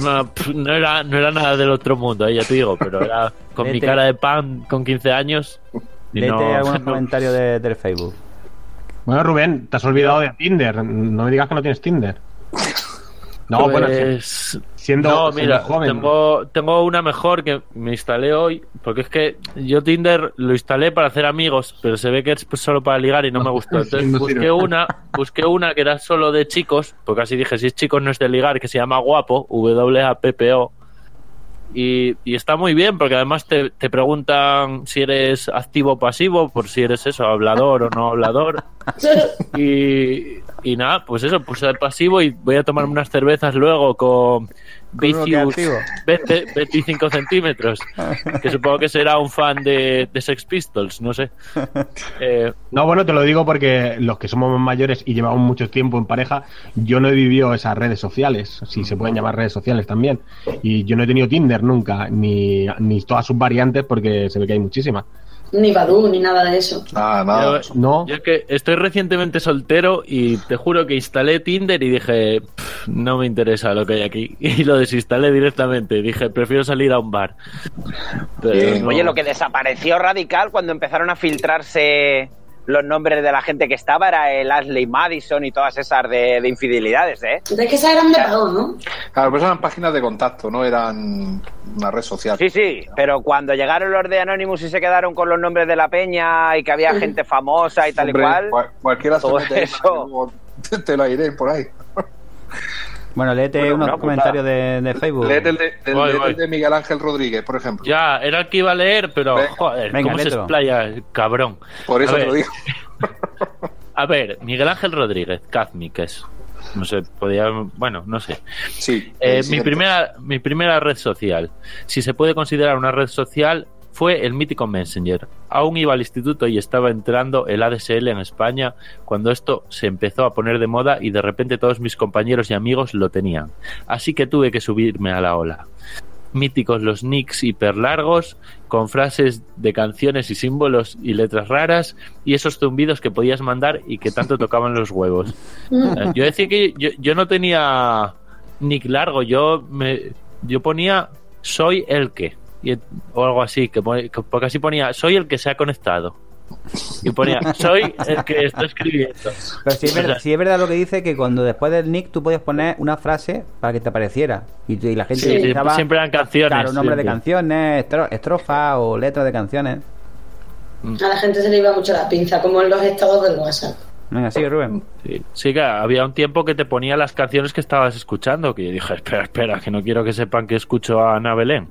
No, no era, no era nada del otro mundo, eh, ya te digo, pero era con mi cara de pan con 15 años. Léete no- algún no- comentario de- del Facebook. Bueno, Rubén, te has olvidado de Tinder. No me digas que no tienes Tinder. No, bueno, Pues, siendo, no, siendo mira, joven. tengo, tengo una mejor que me instalé hoy, porque es que yo Tinder lo instalé para hacer amigos, pero se ve que es pues, solo para ligar y no me gustó. Entonces No busqué una, busqué una que era solo de chicos, porque así dije, si es chicos no es de ligar, que se llama Guapo, W-A-P-P-O. Y, y está muy bien, porque además te, te preguntan si eres activo o pasivo, por si eres eso, hablador o no hablador. Y, y nada, pues eso, puse el pasivo y voy a tomarme unas cervezas luego con Vicious activo. 20 25 centímetros, que supongo que será un fan de, de Sex Pistols, no sé. Eh, No, bueno, te lo digo porque los que somos más mayores y llevamos mucho tiempo en pareja, yo no he vivido esas redes sociales, si se pueden llamar redes sociales también. Y yo no he tenido Tinder nunca, ni, ni todas sus variantes, porque se ve que hay muchísimas. Ni Badu, ni nada de eso. Nada, nada. yo, No, yo es que estoy recientemente soltero y te juro que instalé Tinder y dije, "Pff, no me interesa lo que hay aquí. Y lo desinstalé directamente. Dije, prefiero salir a un bar. Pero Bien. no- Oye, lo que desapareció radical cuando empezaron a filtrarse los nombres de la gente que estaba era el Ashley Madison y todas esas de, de infidelidades, ¿eh? Es que esas eran de pago, ¿no? Claro, pero eran páginas de contacto, no eran una red social. Sí, sí, pero cuando llegaron los de Anonymous y se quedaron con los nombres de la peña y que había gente famosa y tal Hombre, y cual, cual- cualquiera se mete eso. te lo iré por ahí. Bueno, léete Bueno, unos comentarios de, de Facebook. Léete el de, el- Voy, léete voy. el de Miguel Ángel Rodríguez, por ejemplo. Ya, era el que iba a leer, pero Venga. joder, Venga, ¿cómo se léetelo. explaya el cabrón? Por eso A te ver, lo digo. A ver, Miguel Ángel Rodríguez, Kazmi, que es. No sé, podía. Bueno, no sé. Sí. Eh, mi, primera, mi primera red social, si se puede considerar una red social, fue el mítico Messenger. Aún iba al instituto y estaba entrando el ADSL en España cuando esto se empezó a poner de moda y de repente todos mis compañeros y amigos lo tenían. Así que tuve que subirme a la ola. Míticos los nicks hiperlargos, con frases de canciones y símbolos y letras raras, y esos zumbidos que podías mandar y que tanto tocaban los huevos. Yo decía que yo, yo no tenía nick largo, yo me yo ponía soy el que y- o algo así, que, pone- que- porque así ponía soy el que se ha conectado. Y ponía soy el que está escribiendo. Pero si es, O sea, verdad, si es verdad lo que dice que cuando después del nick tú podías poner una frase para que te apareciera. Y, y la gente sí, siempre eran canciones. claro, nombres de canciones, estro- estrofas o letras de canciones. A la gente se le iba mucho la pinza, como en los estados del WhatsApp. Venga, sigue Rubén. Sí, sí que había un tiempo que te ponía las canciones que estabas escuchando, que yo dije, espera, espera, que no quiero que sepan que escucho a Ana Belén.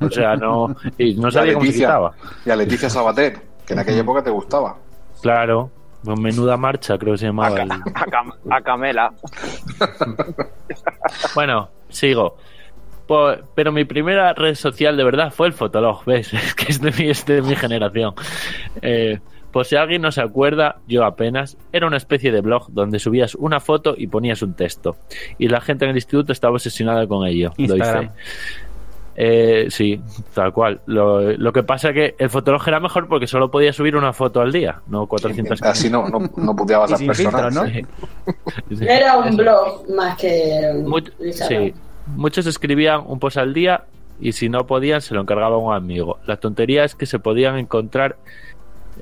O sea, no, y no Y a sabía cómo se Leticia, quitaba. y a Leticia Sabater, que en aquella época te gustaba. Claro, con menuda marcha creo que se a, llamaba. Ca- el- a Cam- a Camela. Bueno, sigo. Pero mi primera red social de verdad fue el Fotolog, ¿ves? Es que es de mi, es de mi generación. Eh, por si alguien no se acuerda, yo apenas, era una especie de blog donde subías una foto y ponías un texto. Y la gente en el instituto estaba obsesionada con ello. Instagram. fe. Eh, sí, tal cual. Lo, lo que pasa es que el Fotolog era mejor porque solo podía subir una foto al día, no 400 Así no, no, no puteabas a las personas. ¿no? Sí. Sí. Era un Eso. blog más que. Much- sí. Muchos escribían un post al día y si no podían se lo encargaba a un amigo. La tontería es que se podían encontrar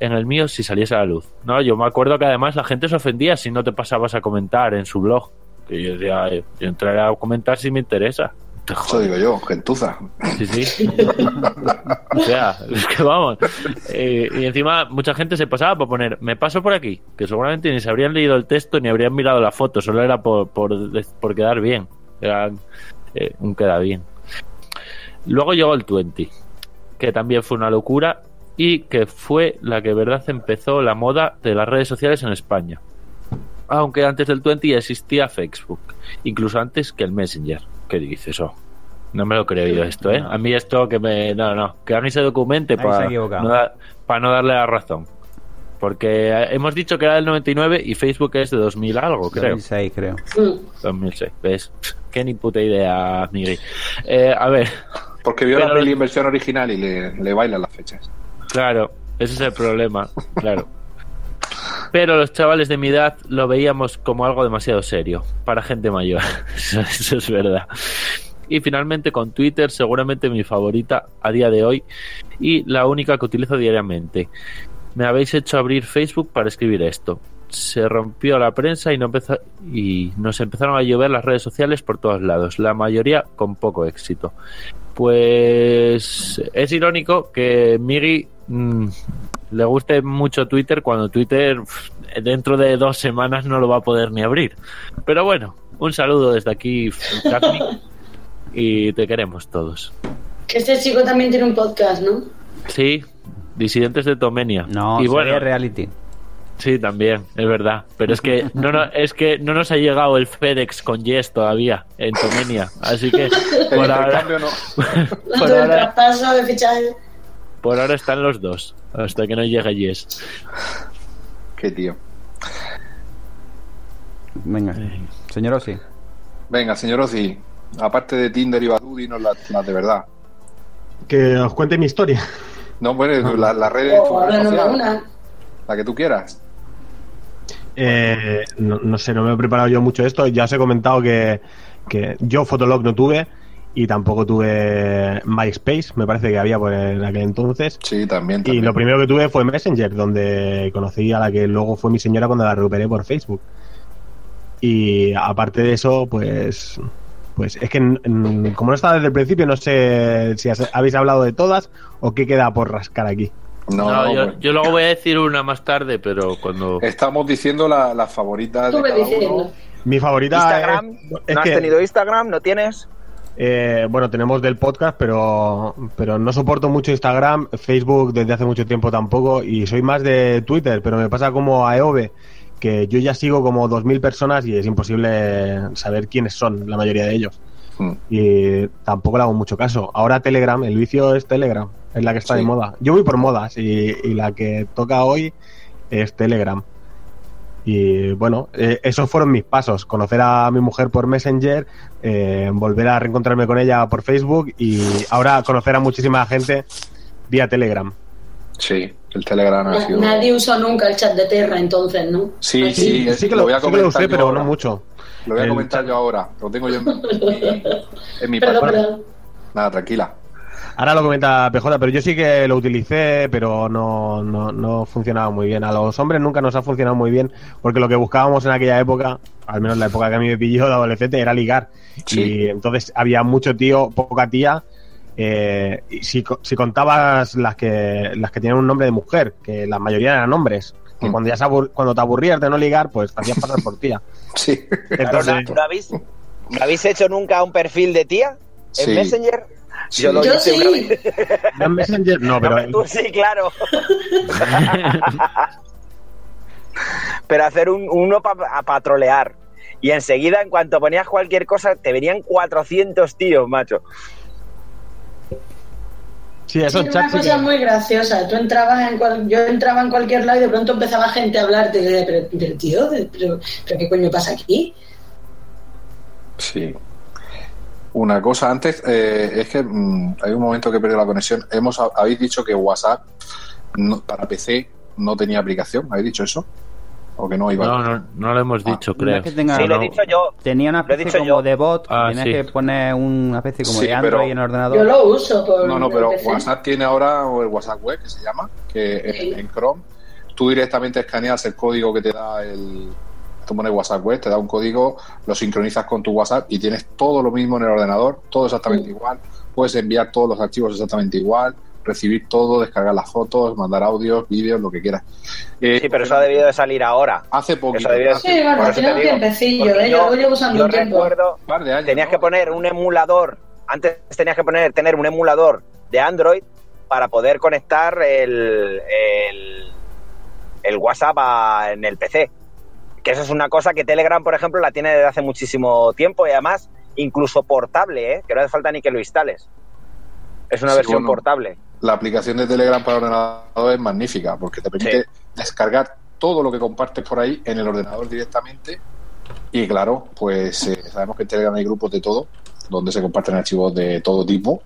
en el mío si saliese a la luz. No, yo me acuerdo que además la gente se ofendía si no te pasabas a comentar en su blog. Que yo decía, "Eh, yo entraré a comentar si me interesa. te Eso digo yo, gentuza. Sí, sí. o sea, es que vamos. Eh, y encima mucha gente se pasaba por poner, me paso por aquí, que seguramente ni se habrían leído el texto ni habrían mirado la foto, solo era por, por, por quedar bien. Era eh, un queda bien. Luego llegó el 20, que también fue una locura y que fue la que verdad empezó la moda de las redes sociales en España. Aunque antes del 20 ya existía Facebook, incluso antes que el Messenger. ¿Qué dices eso? No me lo creo yo esto, ¿eh? A mí esto que me... No, no, que se documente Ahí se ha para no, da- para no darle la razón. Porque eh, hemos dicho que era del 99 y Facebook es de 2000 algo, creo. 2006, creo. Mm. 2006, ¿ves? Qué ni puta idea, Miguel. Eh, a ver, Porque vio Pero- la peli en versión original y le, le bailan las fechas. Claro, ese es el problema, claro. Pero los chavales de mi edad lo veíamos como algo demasiado serio para gente mayor. Eso, eso es verdad. Y finalmente con Twitter, seguramente mi favorita a día de hoy y la única que utilizo diariamente. Me habéis hecho abrir Facebook para escribir esto. Se rompió la prensa y, no empezó, y nos empezaron a llover las redes sociales por todos lados, la mayoría con poco éxito. Pues es irónico que Miri mm, le guste mucho Twitter cuando Twitter dentro de dos semanas no lo va a poder ni abrir. Pero bueno, un saludo desde aquí, y te queremos todos. Que este chico también tiene un podcast, ¿no? Sí, disidentes de Tomenia. No, y bueno, reality. Sí, también, es verdad. Pero es que no, no, es que no nos ha llegado el FedEx con Yes todavía en Tomenia. Así que El por ahora, no. Por ahora- traspaso de fichaje. por ahora están los dos, hasta que no llegue Yes. Qué tío. Venga, señor Osi. Venga, señor Ozzy, aparte de Tinder y Badoo, dinos las, las de verdad. Que os cuente mi historia. No, bueno, la, la red O tu red háblanos de social, una. la que tú quieras. Eh, no, no sé, no me he preparado yo mucho esto. Ya os he comentado que, que yo Fotolog no tuve y tampoco tuve MySpace, me parece que había por en aquel entonces. Sí, también. Y también. lo primero que tuve fue Messenger, donde conocí a la que luego fue mi señora cuando la recuperé por Facebook. Y aparte de eso, pues pues es que como no estaba desde el principio, no sé si habéis hablado de todas o qué queda por rascar aquí. No, No, no, yo, pues, yo luego voy a decir una más tarde, pero cuando... Estamos diciendo la- las favoritas de Estuve cada diciendo. uno. Mi favorita Instagram, es, es ¿no has que, tenido Instagram? ¿No tienes? eh, bueno, tenemos del podcast, pero, pero no soporto mucho Instagram, Facebook desde hace mucho tiempo tampoco, y soy más de Twitter, pero me pasa como a Eove, que yo ya sigo como 2.000 personas y es imposible saber quiénes son la mayoría de ellos. Mm. Y tampoco le hago mucho caso. Ahora Telegram, el vicio es Telegram, es la que está Sí. de moda. Yo voy por modas y, y la que toca hoy es Telegram. Y bueno, eh, esos fueron mis pasos. Conocer a mi mujer por Messenger, eh, volver a reencontrarme con ella por Facebook y ahora conocer a muchísima gente vía Telegram. Sí, el Telegram ha Na- sido. Nadie usó nunca el chat de Terra, entonces, ¿no? Sí, sí, sí que lo lo, voy a sí que lo comentar usé, pero ahora. no mucho. Lo voy a El comentar chat- yo ahora. Lo tengo yo en, en- en mi Perdón, perdón. Nada, tranquila. Ahora lo comenta PJ, pero yo sí que lo utilicé, pero no, no, no funcionaba muy bien. A los hombres nunca nos ha funcionado muy bien, porque lo que buscábamos en aquella época, al menos la época que a mí me pilló de adolescente, era ligar. Sí. Y entonces había mucho tío, poca tía. eh, y si, co- si contabas las que las que tenían un nombre de mujer, que la mayoría eran hombres, que Mm. cuando ya se cuando te aburrías de no ligar, pues te hacías pasar por tía. Sí. Entonces, ¿No, no habéis, ¿No habéis hecho nunca un perfil de tía en Sí. Messenger? Sí. Yo lo Yo hice una sí. vez. ¿no en Messenger, no, pero pero tú sí, claro. pero hacer un, uno para patrolear. Y enseguida, en cuanto ponías cualquier cosa, te venían 400 tíos, macho. Sí, Sí, esos era una sí cosa que- muy graciosa. Tú entrabas en cual- yo entraba en cualquier lado y de pronto empezaba gente a hablarte. Y yo decía, pero, pero, tío, pero, pero ¿qué coño pasa aquí? Sí. Una cosa antes, eh, es que mm, hay un momento que he perdido la conexión. Hemos, habéis dicho que WhatsApp no- para PC no tenía aplicación. ¿Habéis dicho eso? ¿O que no iba? No, no, no lo hemos dicho, No creo. que tenga- Sí, lo he no. dicho yo. Tenía una especie dicho como yo. de bot, Ah, tenías sí. que poner una especie como Sí, de Android pero- en el ordenador. Yo lo uso por. No, no, pero PC. WhatsApp tiene ahora el WhatsApp web que se llama, que en, en Chrome tú directamente escaneas el código que te da el, Tú pones WhatsApp web, te da un código, lo sincronizas con tu WhatsApp y tienes todo lo mismo en el ordenador, todo exactamente igual. Puedes enviar todos los archivos exactamente igual, recibir todo, descargar las fotos, mandar audios, vídeos, lo que quieras. Eh, Sí, pero eso ha debido de salir ahora. Hace poquito. Hace Sí, bueno, tiene un digo, tiempecillo, ¿eh? Yo lo llevo usando yo un tiempo. recuerdo, un par de años, tenías ¿no? que poner un emulador, antes tenías que poner, tener un emulador de Android para poder conectar el, el, el WhatsApp a- en el PC. Que eso es una cosa que Telegram, por ejemplo, la tiene desde hace muchísimo tiempo y además incluso portable, ¿eh? que no hace falta ni que lo instales. Es una Sí, versión bueno. portable. La aplicación de Telegram para ordenador es magnífica porque te permite Sí. descargar todo lo que compartes por ahí en el ordenador directamente. Y claro, pues eh, sabemos que en Telegram hay grupos de todo, donde se comparten archivos de todo tipo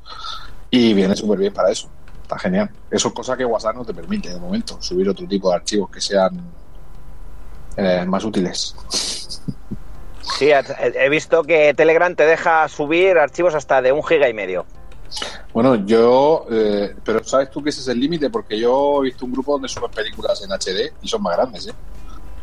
y viene súper bien para eso. Está genial. Eso es cosa que WhatsApp no te permite de momento, subir otro tipo de archivos que sean eh, más útiles. Sí, he he visto que Telegram te deja subir archivos hasta de un giga y medio. Bueno, yo, eh, pero ¿sabes tú que ese es el límite? Porque yo he visto un grupo donde suben películas en HD y son más grandes, ¿eh?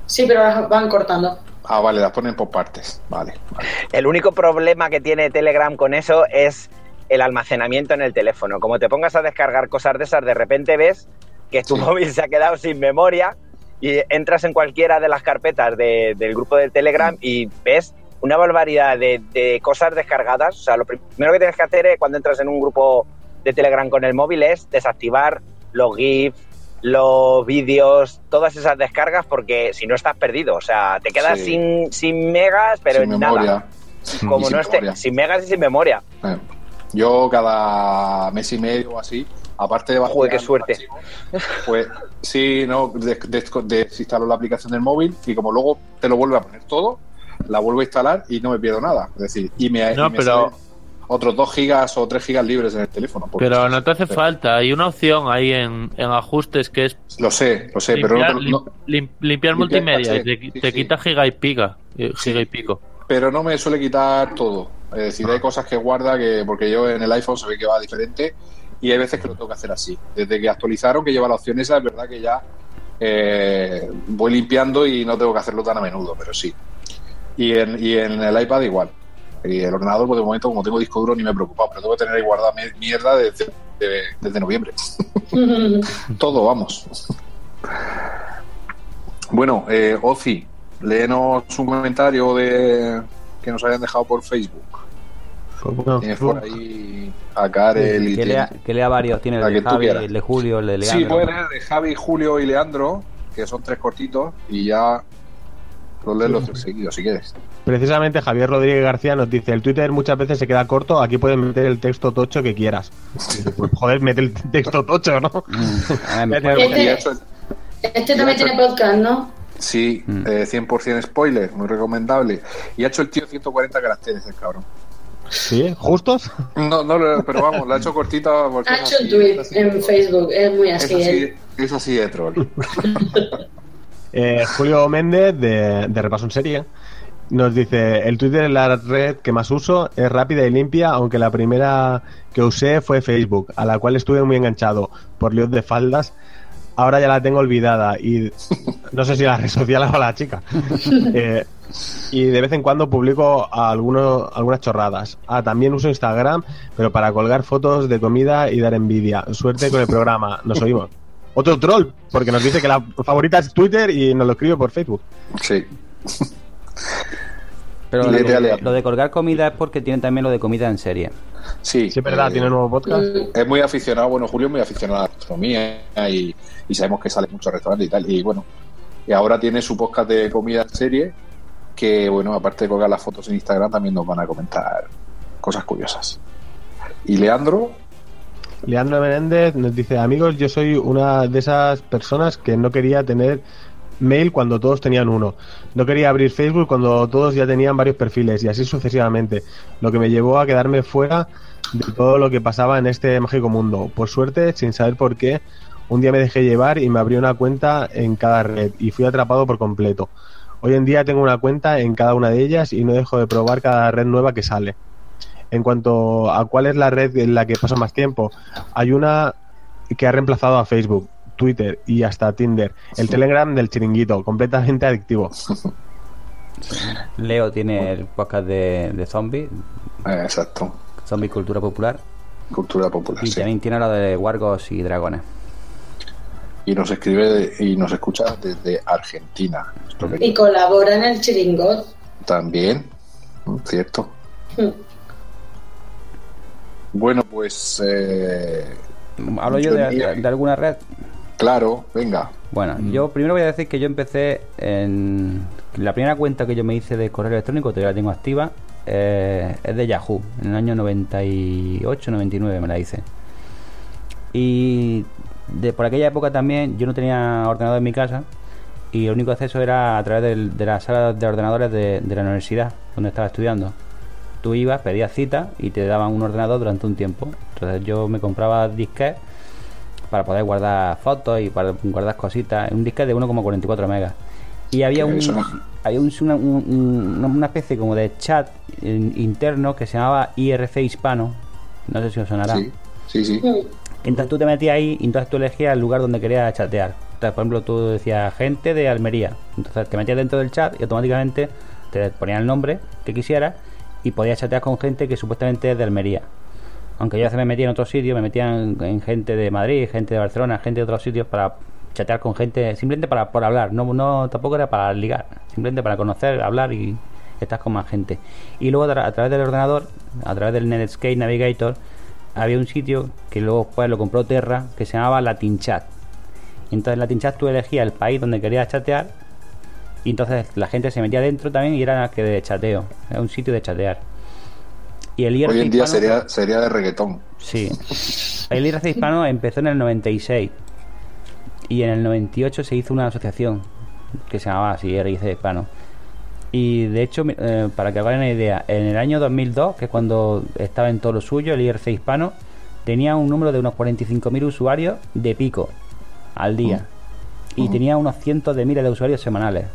Sí, pero las van cortando. Ah, vale, las ponen por partes. Vale, vale. El único problema que tiene Telegram con eso es el almacenamiento en el teléfono. Como te pongas a descargar cosas de esas, de repente ves que tu Sí. móvil se ha quedado sin memoria y entras en cualquiera de las carpetas de- del grupo de Telegram y ves una barbaridad de, de cosas descargadas. O sea, lo primero que tienes que hacer eh, cuando entras en un grupo de Telegram con el móvil es desactivar los GIFs, los vídeos, todas esas descargas, porque si no estás perdido. O sea, te quedas Sí. sin, sin megas, pero sin en memoria. nada. Como no sin esté, memoria. sin megas y sin memoria. Eh, Yo cada mes y medio o así, aparte de bajar Joder, qué suerte. archivos, pues sí, no, des- des- desinstalo la aplicación del móvil y como luego te lo vuelve a poner todo, la vuelvo a instalar y no me pierdo nada. Es decir, y me, No, y me pero- salen otros 2 gigas o 3 gigas libres en el teléfono. Pero no te hace falta. Hay una opción ahí en, en ajustes que es Lo sé, lo sé, pero, limpiar, no lim- lim- limpiar Limpiar multimedia y te, sí, te sí. quita giga y pica. eh, Giga y pico. pero no me suele quitar todo. Es decir, hay cosas que guarda que, porque yo en el iPhone se ve que va diferente y hay veces que lo tengo que hacer así. Desde que actualizaron, que lleva la opción esa, es verdad que ya eh, voy limpiando y no tengo que hacerlo tan a menudo, pero sí. Y en, y en el iPad igual. Y el ordenador, pues de momento, como tengo disco duro, ni me he preocupado, pero tengo que tener ahí guardada mi- mierda desde, de- desde noviembre. Todo, vamos. Bueno, eh, Ozi, léenos un comentario de que nos hayan dejado por Facebook. Bueno, Tienes por ahí a Karel y Que lea, que lea varios. Tiene el de Javi, el de Julio, el de Sí, Leandro. puedes leer de Javi, Julio y Leandro, que son tres cortitos, y ya los lees los tres seguidos si quieres. Precisamente Javier Rodríguez García nos dice, el Twitter muchas veces se queda corto, aquí puedes meter el texto tocho que quieras. Pues, joder, mete el texto tocho, ¿no? Ah, Este, este también tiene podcast, ¿no? sí, Mm. eh, 100% spoiler, muy recomendable. Y ha hecho el tío 140 caracteres, el cabrón. ¿Sí? ¿Justos? No, no, lo- pero vamos, lo ha hecho cortito porque Ha es hecho un tweet es en. Facebook, es muy Es así. ¿eh? así, él. es así de troll. Eh, Julio Méndez, de, de Repaso en Serie, nos dice, el Twitter es la red que más uso, es rápida y limpia, aunque la primera que usé fue Facebook, a la cual estuve muy enganchado por líos de faldas. Ahora ya la tengo olvidada y no sé si la red social o la chica. Eh, y de vez en cuando publico algunos, algunas chorradas. Ah, también uso Instagram, pero para colgar fotos de comida y dar envidia. Suerte con el programa, nos oímos. Otro troll, porque nos dice que la favorita es Twitter y nos lo escribe por Facebook. Sí. Pero lo de, Leandro. lo de colgar comida es porque tiene también lo de comida en serie. Sí, Sí, es verdad, eh, tiene nuevo podcast. Mm, es muy aficionado, bueno, Julio es muy aficionado a la gastronomía y, y sabemos que sale mucho restaurantes y tal. Y bueno, y ahora tiene su podcast de comida en serie, que bueno, aparte de colgar las fotos en Instagram, también nos van a comentar cosas curiosas. Y Leandro, Leandro Menéndez nos dice, amigos, yo soy una de esas personas que no quería tener mail cuando todos tenían uno. No quería abrir Facebook cuando todos ya tenían varios perfiles y así sucesivamente. Lo que me llevó a quedarme fuera de todo lo que pasaba en este mágico mundo. Por suerte, sin saber por qué, un día me dejé llevar y me abrió una cuenta en cada red y fui atrapado por completo. Hoy en día tengo una cuenta en cada una de ellas y no dejo de probar cada red nueva que sale. En cuanto a cuál es la red en la que paso más tiempo, hay una que ha reemplazado a Facebook, Twitter y hasta Tinder, el Telegram del chiringuito, completamente adictivo. Leo tiene el podcast de, de zombies, Eh, exacto. zombie cultura popular. Cultura popular, Y sí. también tiene lo de wargos y dragones. Y nos escribe de- y nos escucha desde Argentina. Que- Y colabora en el chiringot. También, mm, cierto. Mm. Bueno, pues eh, ¿Hablo yo de, diría- de- de alguna red? claro, venga. Bueno, yo primero voy a decir que yo empecé en... La primera cuenta que yo me hice de correo electrónico, todavía la tengo activa, eh, es de Yahoo, en el año 98, 99 me la hice. Y de, por aquella época también yo no tenía ordenador en mi casa y el único acceso era a través del- de la sala de ordenadores de, de la universidad donde estaba estudiando. Tú ibas, pedías cita y te daban un ordenador durante un tiempo. Entonces yo me compraba disquetes para poder guardar fotos y para guardar cositas. Un disquete de 1,44 megas. Y había un, había un- una, un- un- una especie como de chat in- interno que se llamaba IRC Hispano. No sé si os sonará. Sí, sí, sí. Entonces tú te metías ahí y entonces tú elegías el lugar donde querías chatear. Entonces, por ejemplo, tú decías gente de Almería. Entonces te metías dentro del chat y automáticamente te ponían el nombre que quisieras y podías chatear con gente que supuestamente es de Almería. Aunque yo a veces me metía en otros sitios, me metía en, en gente de Madrid, gente de Barcelona, gente de otros sitios para chatear con gente, simplemente para por hablar. No, tampoco era para ligar, simplemente para conocer, hablar y estar con más gente. Y luego a, a través del ordenador, a través del Netscape Navigator, había un sitio que luego pues lo compró Terra que se llamaba Latin Chat. Entonces en Latin Chat tú elegías el país donde querías chatear y entonces la gente se metía dentro también y era que de chateo, era un sitio de chatear. Y el IRC Hoy en día hispano- sería, sería de reggaetón. Sí. El IRC hispano empezó en el 96 y en el 98 se hizo una asociación que se llamaba así, IRC hispano. Y de hecho, eh, para que hagan una idea, en el año 2002, que es cuando estaba en todo lo suyo, el IRC hispano tenía un número de unos 45.000 usuarios de pico al día. Y tenía unos cientos de miles de usuarios semanales.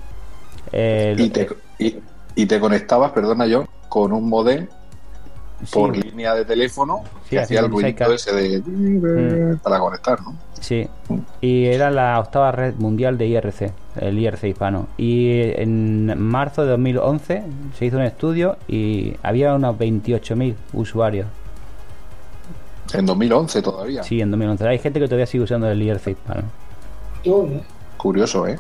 Eh, Y te, y, y te conectabas, perdona yo, con un modem sí. por línea de teléfono Sí, que hacía el 56K. ruidito ese de Mm. para conectar, ¿no? Sí, y era la octava red mundial de IRC, el IRC hispano. Y en marzo de 2011 se hizo un estudio y había unos 28.000 usuarios. En 2011 todavía. Sí, en 2011. Hay gente que todavía sigue usando el IRC hispano. Uy. Curioso, ¿eh?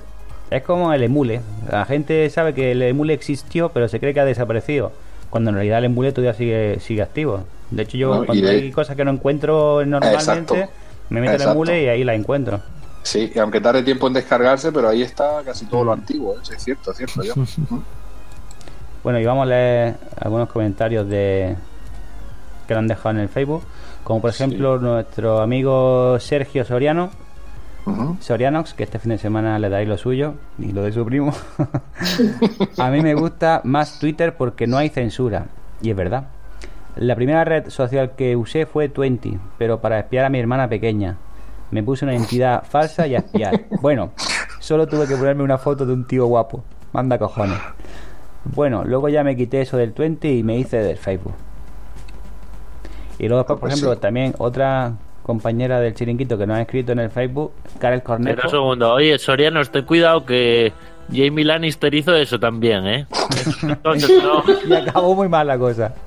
Es como el emule. La gente sabe que el emule existió, pero se cree que ha desaparecido. Cuando en realidad el emule todavía sigue, sigue activo. De hecho, yo No, cuando de- hay cosas que no encuentro normalmente, Exacto. me meto en el emule y ahí la encuentro. Sí, y aunque tarde tiempo en descargarse, pero ahí está casi todo lo antiguo, ¿eh? Es cierto, es cierto. Yo. Bueno, y vamos a leer algunos comentarios de que lo han dejado en el Facebook. Como por Sí. ejemplo nuestro amigo Sergio Soriano, Sorianox, que este fin de semana le daréis lo suyo y lo de su primo. a mí me gusta más Twitter porque no hay censura. Y es verdad. La primera red social que usé fue Twenty, pero para espiar a mi hermana pequeña. Me puse una identidad falsa y a espiar. Bueno, solo tuve que ponerme una foto de un tío guapo. Manda cojones. Bueno, luego ya me quité eso del Twenty y me hice del Facebook. Y luego después, por Pues ejemplo, también otra compañera del chiringuito que nos ha escrito en el Facebook, Karel Cornejo. Espera un segundo. Oye, Soriano, ten cuidado que Jamie Lannister hizo eso también, ¿eh? Entonces, no. y acabó muy mal la cosa.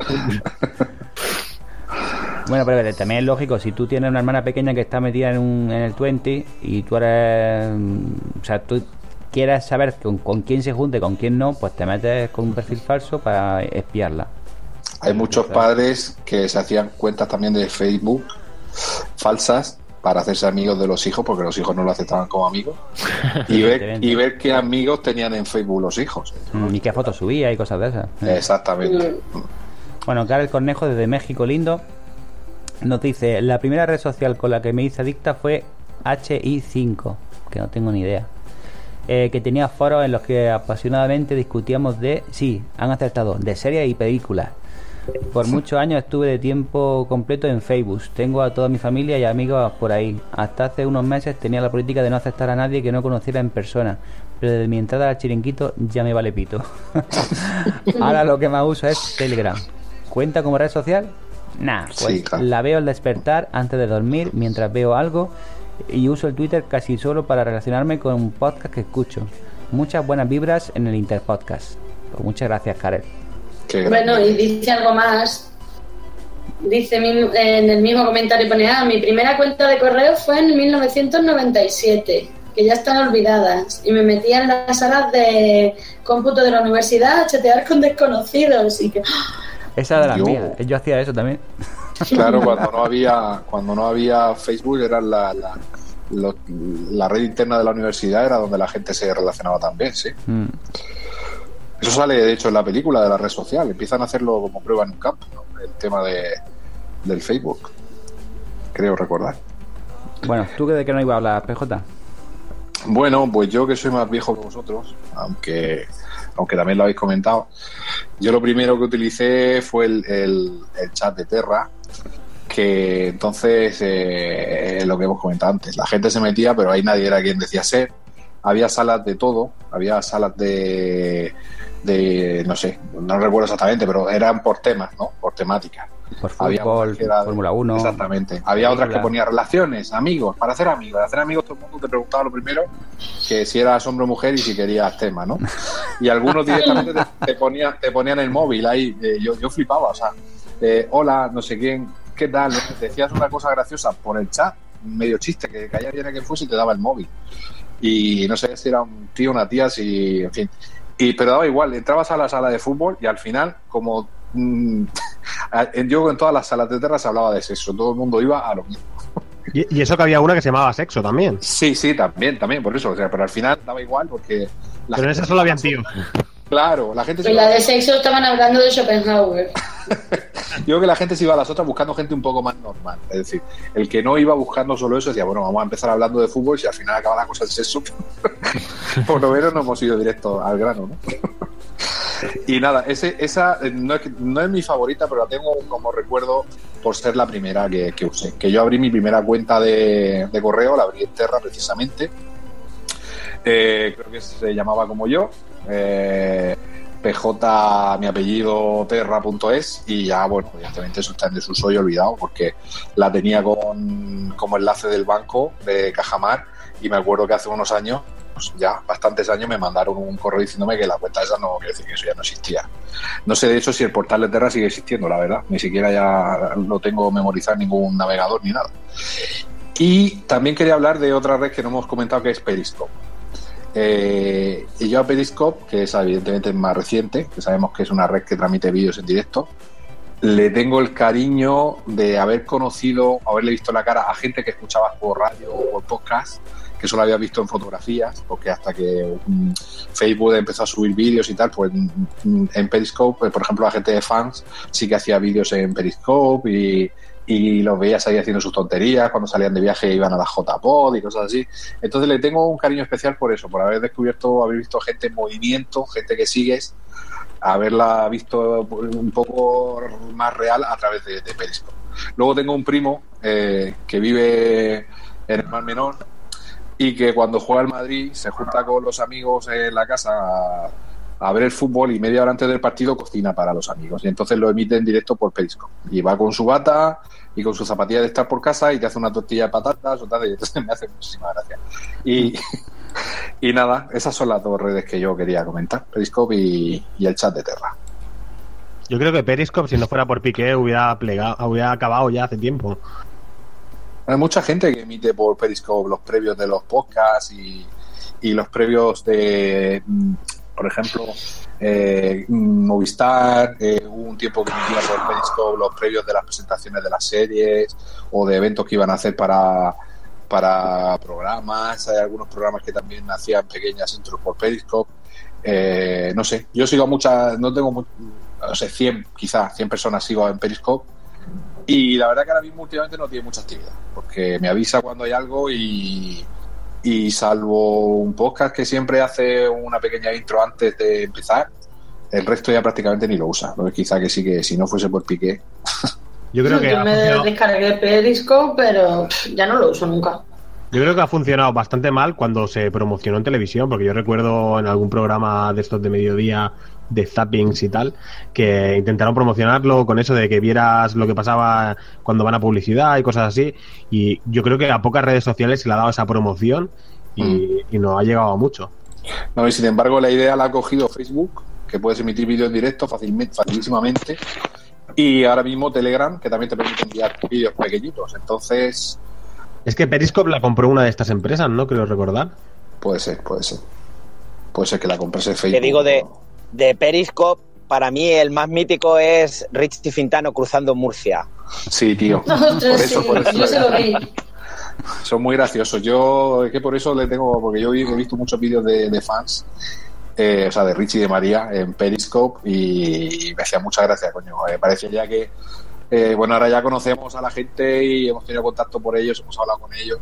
Bueno, pero también es lógico, si tú tienes una hermana pequeña que está metida en, un, en el 20 y tú eres... mm, O sea, tú quieres saber con, con quién se junte, con quién no, pues te metes con un perfil falso para espiarla. Hay muchos padres que se hacían cuentas también de Facebook falsas para hacerse amigos de los hijos, porque los hijos no lo aceptaban como amigos, y ver, y ver qué amigos tenían en Facebook los hijos. Mm, Y qué fotos subía y cosas de esas. Exactamente. Bueno, Karel Cornejo desde México lindo nos dice, la primera red social con la que me hice adicta fue HI5, que no tengo ni idea. Eh, que tenía foros en los que apasionadamente discutíamos de, sí, han acertado, de series y películas. Por muchos años estuve de tiempo completo en Facebook. Tengo a toda mi familia y amigos por ahí. Hasta hace unos meses tenía la política de no aceptar a nadie que no conociera en persona. Pero desde mi entrada al chiringuito ya me vale pito. Ahora lo que más uso es Telegram. ¿Cuenta como red social? Nah, pues Sí, claro. la veo al despertar antes de dormir mientras veo algo y uso el Twitter casi solo para relacionarme con un podcast que escucho. Muchas buenas vibras en el Interpodcast. Pues muchas gracias, Karel. Qué Bueno, grande. y dice algo más. Dice mi- en el mismo comentario, pone, ah, mi primera cuenta de correo fue en 1997, que ya están olvidadas. Y me metía en las salas de cómputo de la universidad a chatear con desconocidos. Y que, ¡ah! Esa de las Yo- mías. Yo hacía eso también. Claro, cuando no había, cuando no había Facebook era la, la, lo- la red interna de la universidad era donde la gente se relacionaba también, sí. Mm. Eso sale de hecho en la película de la red social. Empiezan a hacerlo como prueba en un campo, ¿no? el tema de, del Facebook. Creo recordar. Bueno, ¿tú de qué no ibas a hablar, PJ? Bueno, pues yo que soy más viejo que vosotros, aunque, aunque también lo habéis comentado, yo lo primero que utilicé fue el, el- el chat de Terra, que entonces eh, lo que hemos comentado antes, la gente se metía, pero ahí nadie era quien decía ser. Había salas de todo, había salas de, de no sé, no recuerdo exactamente, pero eran por temas, ¿no? Por temática. Por fútbol, Fórmula 1. Exactamente. Había otras que ponía relaciones, amigos, para hacer amigos. Para hacer amigos todo el mundo te preguntaba lo primero que si eras hombre o mujer y si querías tema, ¿no? Y algunos directamente te, te ponían, te ponían el móvil ahí. eh, yo, yo flipaba, o sea, eh, hola, no sé quién, ¿qué tal? Te decías una cosa graciosa por el chat, medio chiste, que caía bien a quien fuese y te daba el móvil. Y no sé si era un tío, una tía, si, en fin. Y, pero daba igual, entrabas a la sala de fútbol y al final, como mm, en- yo en todas las salas de terra se hablaba de sexo, todo el mundo iba a lo mismo. Y, y eso que había una que se llamaba sexo también. Sí, sí, también, también, por eso, o sea, pero al final daba igual porque... la Pero en esa solo habían tíos. Claro, la gente se en iba- la de sexo estaban hablando de Schopenhauer. Yo creo que la gente se iba a las otras buscando gente un poco más normal. Es decir, el que no iba buscando solo eso decía, bueno, vamos a empezar hablando de fútbol y si al final acaba la cosa en sexo, por lo menos no hemos ido directo al grano, ¿no? Y nada, ese, esa eh, no es, no es mi favorita, pero la tengo como recuerdo por ser la primera que, que usé. Que yo abrí mi primera cuenta de, de correo, la abrí en Terra precisamente. Eh, creo que se llamaba como yo. Eh, PJ, mi apellido terra.es y ya, bueno, evidentemente eso está en desuso y olvidado porque la tenía con, como enlace del banco de Cajamar y me acuerdo que hace unos años, pues ya bastantes años, me mandaron un correo diciéndome que la cuenta esa no, quiere decir que eso ya no existía. No sé de hecho si el portal de Terra sigue existiendo, la verdad, ni siquiera ya lo tengo memorizado en ningún navegador ni nada. Y también quería hablar de otra red que no hemos comentado que es Periscope. Eh, y yo a Periscope, que es evidentemente más reciente, que sabemos que es una red que transmite vídeos en directo, le tengo el cariño de haber conocido, haberle visto la cara a gente que escuchaba por radio o por podcast, que solo había visto en fotografías, porque hasta que mm, Facebook empezó a subir vídeos y tal, pues mm, en Periscope, pues, por ejemplo, la gente de fans sí que hacía vídeos en Periscope y, y los veías ahí haciendo sus tonterías, cuando salían de viaje iban a la JPod y cosas así. Entonces le tengo un cariño especial por eso, por haber descubierto, haber visto gente en movimiento, gente que sigues, haberla visto un poco más real a través de, de Periscope. Luego tengo un primo eh, que vive en el Mar Menor y que cuando juega el Madrid se junta con los amigos en la casa a, ver el fútbol y media hora antes del partido cocina para los amigos y entonces lo emite en directo por Periscope y va con su bata y con su zapatilla de estar por casa y te hace una tortilla de patatas o tal, y entonces me hace muchísima gracia. Y, y nada, esas son las dos redes que yo quería comentar, Periscope y, y el chat de Terra. Yo creo que Periscope, si no fuera por Piqué, hubiera, plegado, hubiera acabado ya hace tiempo. Hay mucha gente que emite por Periscope los previos de los podcasts y, y los previos de, mm, por ejemplo, eh, Movistar, eh, hubo un tiempo que emitía por Periscope los previos de las presentaciones de las series o de eventos que iban a hacer para, para programas. Hay algunos programas que también hacían pequeñas intros por Periscope. Eh, no sé, yo sigo a muchas, no tengo, no sé, 100, quizás 100 personas sigo en Periscope. Y la verdad que ahora mismo últimamente no tiene mucha actividad, porque me avisa cuando hay algo y, y salvo un podcast que siempre hace una pequeña intro antes de empezar, el resto ya prácticamente ni lo usa. Entonces quizá que sí que si no fuese por Piqué. Yo creo que Yo me funcionado- descargué Periscope, pero ya no lo uso nunca. Yo creo que ha funcionado bastante mal cuando se promocionó en televisión, porque yo recuerdo en algún programa de estos de mediodía de zappings y tal, que intentaron promocionarlo con eso de que vieras lo que pasaba cuando van a publicidad y cosas así. Y yo creo que a pocas redes sociales se le ha dado esa promoción y, y no ha llegado a mucho. No, y sin embargo la idea la ha cogido Facebook, que puedes emitir vídeo en directo facilmente, facilísimamente. Y ahora mismo Telegram, que también te permite enviar vídeos pequeñitos. Entonces, Es que Periscope la compró una de estas empresas, ¿no? Creo recordar. puede ser, puede ser. Puede ser que la comprese Facebook. Te digo de, de Periscope, para mí el más mítico es Richie Fintano cruzando Murcia. Sí, tío. Por eso, por eso. yo se lo vi. Son muy graciosos. Yo, es que por eso le tengo, porque yo he visto muchos vídeos de, de fans, eh, o sea, de Richie y de María en Periscope y me hacía mucha gracia, coño. Me parecía ya que, eh, bueno, ahora ya conocemos a la gente y hemos tenido contacto por ellos, hemos hablado con ellos.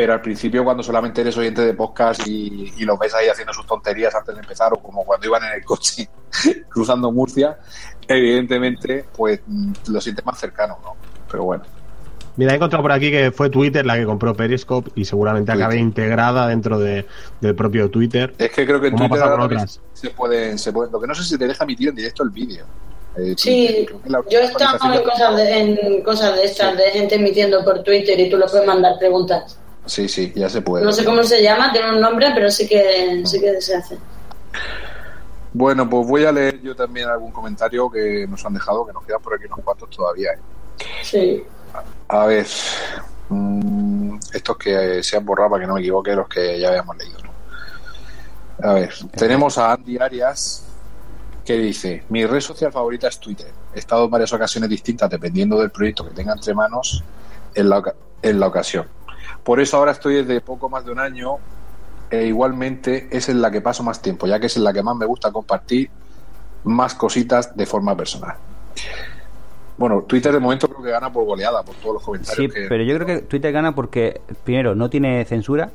Pero al principio, cuando solamente eres oyente de podcast y, y los ves ahí haciendo sus tonterías antes de empezar, o como cuando iban en el coche cruzando Murcia, evidentemente, pues mm, lo sientes más cercano, ¿no? Pero bueno. Mira, he encontrado por aquí que fue Twitter la que compró Periscope y seguramente acabe integrada dentro de, del propio Twitter. Es que creo que en ¿Cómo ha Twitter ahora otras? se pueden, se pueden. Lo que no sé si te deja emitir en directo el vídeo. Eh, Sí, yo he estado en cosas de, en cosas de estas, de gente emitiendo por Twitter y tú le puedes mandar preguntas. Sí, sí, ya se puede. No sé cómo se llama, tiene un nombre, pero sí que, sí que se hace. Bueno, pues voy a leer yo también algún comentario que nos han dejado, que nos quedan por aquí unos cuantos todavía. ¿eh? Sí. A ver, mm, estos que se han borrado para que no me equivoque, los que ya habíamos leído. ¿no? A ver, tenemos a Andy Arias que dice: Mi red social favorita es Twitter. He estado en varias ocasiones distintas dependiendo del proyecto que tenga entre manos en la, en la ocasión. Por eso ahora estoy desde poco más de un año e igualmente es en la que paso más tiempo, ya que es en la que más me gusta compartir más cositas de forma personal. Bueno, Twitter de momento creo que gana por goleada, por todos los Sí, comentarios que... pero yo creo que Twitter gana porque, primero, no tiene censura.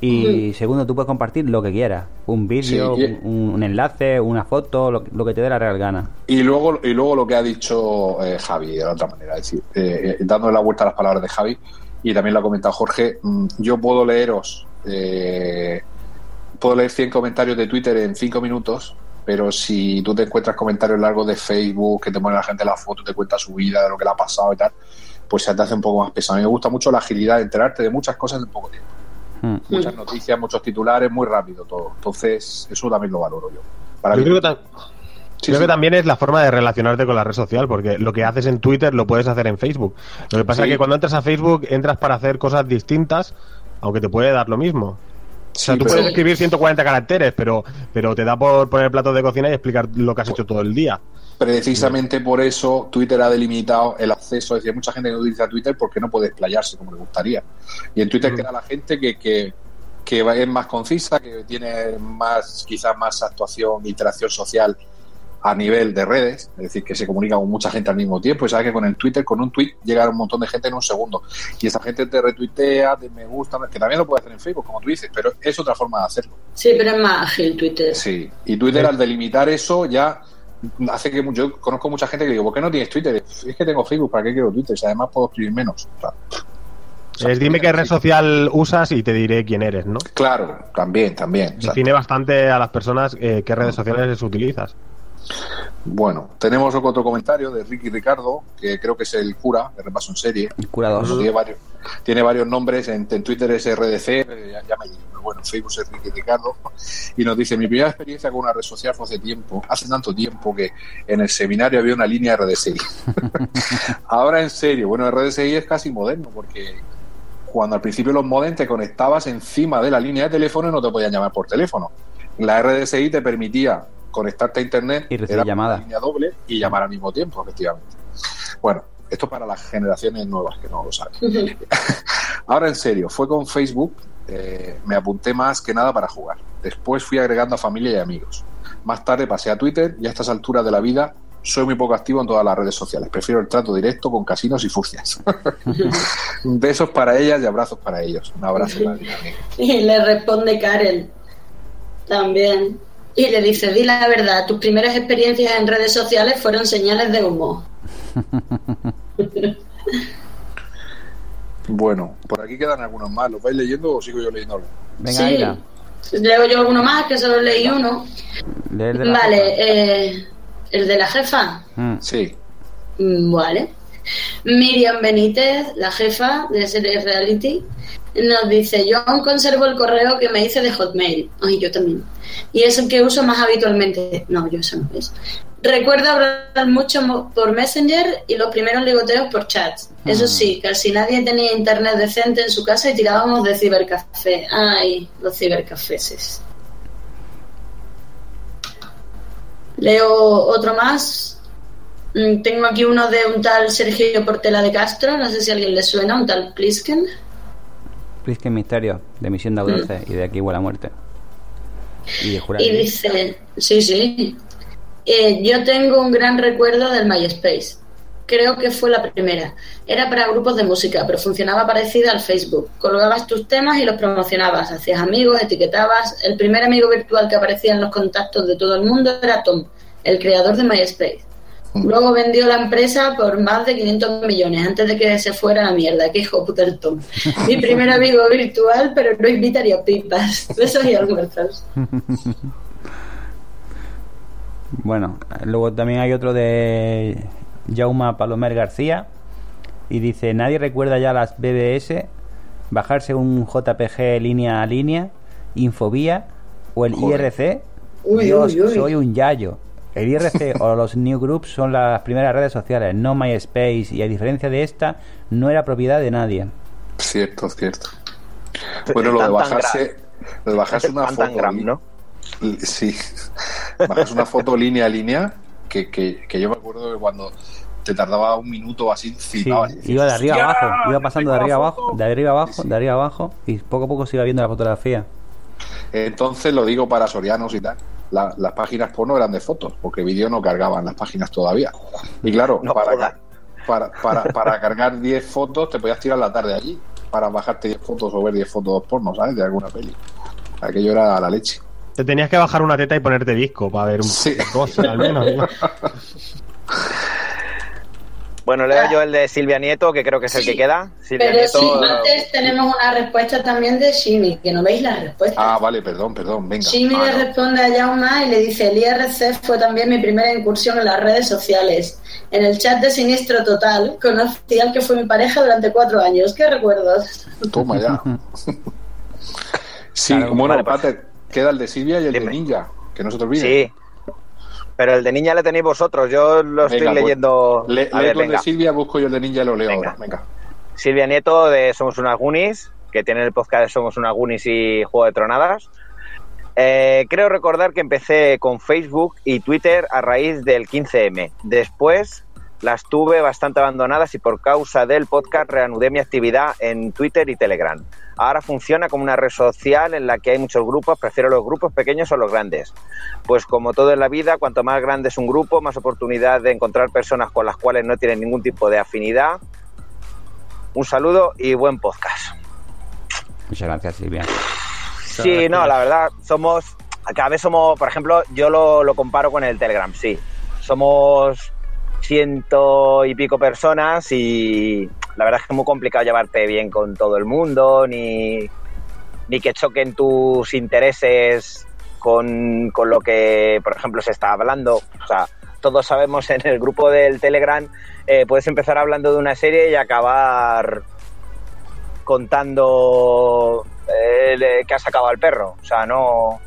Y segundo, tú puedes compartir lo que quieras. Un vídeo, Sí, y- un, un enlace, una foto, lo, lo que te dé la real gana. Y luego, y luego lo que ha dicho eh, Javi, de la otra manera, es decir, eh, eh, dándole la vuelta a las palabras de Javi, y también lo ha comentado Jorge, mm, yo puedo leeros, eh, puedo leer 100 comentarios de Twitter en 5 minutos, pero si tú te encuentras comentarios largos de Facebook, que te pone la gente la foto, te cuenta su vida, de lo que le ha pasado y tal, pues se te hace un poco más pesado. A mí me gusta mucho la agilidad de enterarte de muchas cosas en poco tiempo. Hmm. Muchas noticias, muchos titulares, muy rápido todo. Entonces, eso también lo valoro yo. Para Yo mí- creo que, Sí, creo sí. que también es la forma de relacionarte con la red social, porque lo que haces en Twitter lo puedes hacer en Facebook. Lo que pasa Sí. es que cuando entras a Facebook entras para hacer cosas distintas, aunque te puede dar lo mismo. O sea, tú pero- puedes escribir 140 caracteres, pero, pero te da por poner platos de cocina y explicar lo que has hecho todo el día. Precisamente por eso Twitter ha delimitado el acceso. Es decir, hay mucha gente que no utiliza Twitter porque no puede explayarse como le gustaría. Y en Twitter Mm. queda la gente que, que, que es más concisa, que tiene más, quizás más actuación, interacción social a nivel de redes, es decir, que se comunica con mucha gente al mismo tiempo. Y sabes que con el Twitter, con un tweet, llega un montón de gente en un segundo. Y esa gente te retuitea, te me gusta, que también lo puede hacer en Facebook, como tú dices, pero es otra forma de hacerlo. Sí, pero es más ágil Twitter. Sí, y Twitter al delimitar eso ya hace que yo conozco mucha gente que digo, ¿por qué no tienes Twitter? Es que tengo Facebook, ¿para qué quiero Twitter? Si además puedo escribir menos. O sea, o sea, Es dime qué red social usas y te diré quién eres, ¿no? Claro, también, también. Define bastante a las personas eh, qué redes sociales utilizas. Bueno, tenemos otro comentario de Ricky Ricardo, que creo que es el cura, de repaso en serie. El curador. Tiene varios, tiene varios nombres, en, en Twitter es RDC, eh, ya, ya me digo, pero bueno, en Facebook es Ricky Ricardo, y nos dice, mi primera experiencia con una red social fue hace tiempo, hace tanto tiempo que en el seminario había una línea RDSI. Ahora en serio, bueno, RDSI es casi moderno, porque cuando al principio los modem te conectabas encima de la línea de teléfono y no te podían llamar por teléfono. La RDSI te permitía conectarte a internet Y recibir era llamadas. una línea doble y llamar al mismo tiempo, efectivamente. Bueno, esto para las generaciones nuevas que no lo saben. Ahora en serio, fue con Facebook, eh, me apunté más que nada para jugar. Después fui agregando a familia y amigos. Más tarde pasé a Twitter y a estas alturas de la vida soy muy poco activo en todas las redes sociales. Prefiero el trato directo con casinos y furcias. Besos para ellas y abrazos para ellos. Un abrazo. Y le responde Karen también. Y le dice, di la verdad, tus primeras experiencias en redes sociales fueron señales de humo. Bueno, por aquí quedan algunos más. ¿Los vais leyendo o sigo yo leyendo? Venga, sí. Aida. Leo yo alguno más, que solo leí uno. Vale, jefa. eh, el de la jefa. Mm. Sí. Mm, Vale. Miriam Benítez, la jefa de series reality, Nos dice, yo aún conservo el correo que me hice de Hotmail. Ay, yo también. Y es el que uso más habitualmente. No, yo eso no es. Recuerdo hablar mucho por Messenger y los primeros ligoteos por chats. Eso sí, casi nadie tenía internet decente en su casa y tirábamos de cibercafé. Ay, los cibercafés. Leo otro más. Mm, Tengo aquí uno de un tal Sergio Portela de Castro, no sé si a alguien le suena, un tal Plisken. Plisken Misterio, de Misión de Audace y de Aquí huele a muerte. Y de Jurar. Y dice, sí, sí, Eh, yo tengo un gran recuerdo del MySpace. Creo que fue la primera. Era para grupos de música, pero funcionaba parecida al Facebook. Colgabas tus temas y los promocionabas, hacías amigos, etiquetabas. El primer amigo virtual que aparecía en los contactos de todo el mundo era Tom, el creador de MySpace. Luego vendió la empresa por más de 500 millones antes de que se fuera a la mierda. Qué hijo puta el Tom. Mi primer amigo virtual, pero no invitaría pipas. Besos y almuerzos. Bueno, luego también hay otro de Jauma Palomer García y dice, nadie recuerda ya las BBS, bajarse un JPG línea a línea, Infobía o el Joder. IRC. Uy, Dios, uy, uy. soy un yayo. El IRC o los Newgroups son las primeras redes sociales, no MySpace, y a diferencia de esta, no era propiedad de nadie. Cierto, cierto. Bueno, lo de bajarse, lo de bajarse una foto. ¿no? Sí. Bajarse una foto línea a línea, que, que, que yo me acuerdo que cuando te tardaba un minuto así, Sí, flipabas y decías, iba de arriba "Hostia, abajo, iba pasando de arriba foto". abajo, de arriba abajo, de arriba abajo, y poco a poco se iba viendo la fotografía. Entonces lo digo para sorianos y tal. La- las páginas porno eran de fotos, porque vídeo no cargaban las páginas todavía. Y claro, No para, para, para, para cargar 10 fotos te podías tirar la tarde allí para bajarte 10 fotos o ver 10 fotos porno, ¿sabes? De alguna peli. Aquello era la leche. Te tenías que bajar una teta y ponerte disco para ver un Sí. dos al menos. ¿no? Bueno, leo yo el de Silvia Nieto, que creo que es el que queda. Silvia Pero Nieto. sí, antes tenemos una respuesta también de Shimi, que no veis la respuesta. Ah, vale, perdón, perdón, venga. Shimi Ah, le no. responde a Jauma y le dice, el IRC fue también mi primera incursión en las redes sociales. En el chat de Sinistro Total conocí al que fue mi pareja durante cuatro años. ¿Qué recuerdos? Toma ya. sí, Claro, bueno, vale, pues- aparte, queda el de Silvia y el Dime. de Ninja, que no se te olvide. Sí. Pero el de niña le tenéis vosotros. Yo lo estoy Venga, pues, leyendo. Le, a ver, venga. de Silvia, busco yo el de Ninja y lo leo Venga. ahora. Venga. Silvia Nieto de Somos unas Goonies, que tiene el podcast de Somos unas Goonies y Juego de Tronadas. Eh, creo recordar que empecé con Facebook y Twitter a raíz del 15M. Después las tuve bastante abandonadas y por causa del podcast reanudé mi actividad en Twitter y Telegram. Ahora funciona como una red social en la que hay muchos grupos, prefiero los grupos pequeños o los grandes. Pues como todo en la vida, cuanto más grande es un grupo, más oportunidad de encontrar personas con las cuales no tienen ningún tipo de afinidad. Un saludo y buen podcast. Muchas gracias, Silvia. Sí, no, la verdad, somos, cada vez somos, por ejemplo, yo lo, lo comparo con el Telegram, sí. Somos ciento y pico personas y la verdad es que es muy complicado llevarte bien con todo el mundo, ni, ni que choquen tus intereses con, con lo que, por ejemplo, se está hablando. O sea, todos sabemos en el grupo del Telegram, eh, puedes empezar hablando de una serie y acabar contando eh, que ha sacado al perro. O sea, no.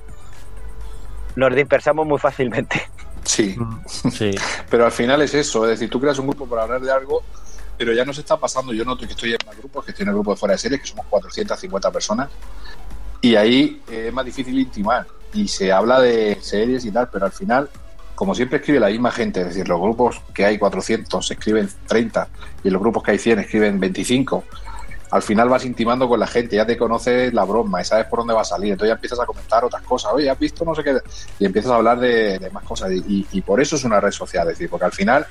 Nos dispersamos muy fácilmente. Sí, Sí. pero al final es eso. Es decir, tú creas un grupo para hablar de algo, pero ya nos está pasando. Yo noto que estoy en más grupos, que estoy en el grupo de fuera de series, que somos 450 personas. Y ahí eh, es más difícil intimar. Y se habla de series y tal, pero al final, como siempre escribe la misma gente, es decir, los grupos que hay 400 escriben 30 y los grupos que hay 100 escriben 25. Al final vas intimando con la gente, ya te conoces la broma y sabes por dónde va a salir. Entonces ya empiezas a comentar otras cosas. Oye, ¿has visto no sé qué? Y empiezas a hablar de, de más cosas. Y, y- por eso es una red social, es decir, porque al final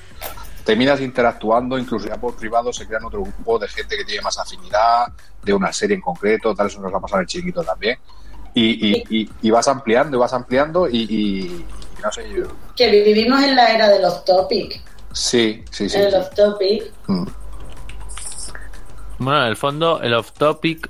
terminas interactuando, incluso ya por privado se crean otro grupo de gente que tiene más afinidad, de una serie en concreto, tal, eso nos va a pasar el chiquito también. Y, y- y- y vas ampliando y vas ampliando y, y- y no sé, yo, Que vivimos en la era de los topic. sí, sí, sí. Sí. los topic. Mm. Bueno, en el fondo, el off-topic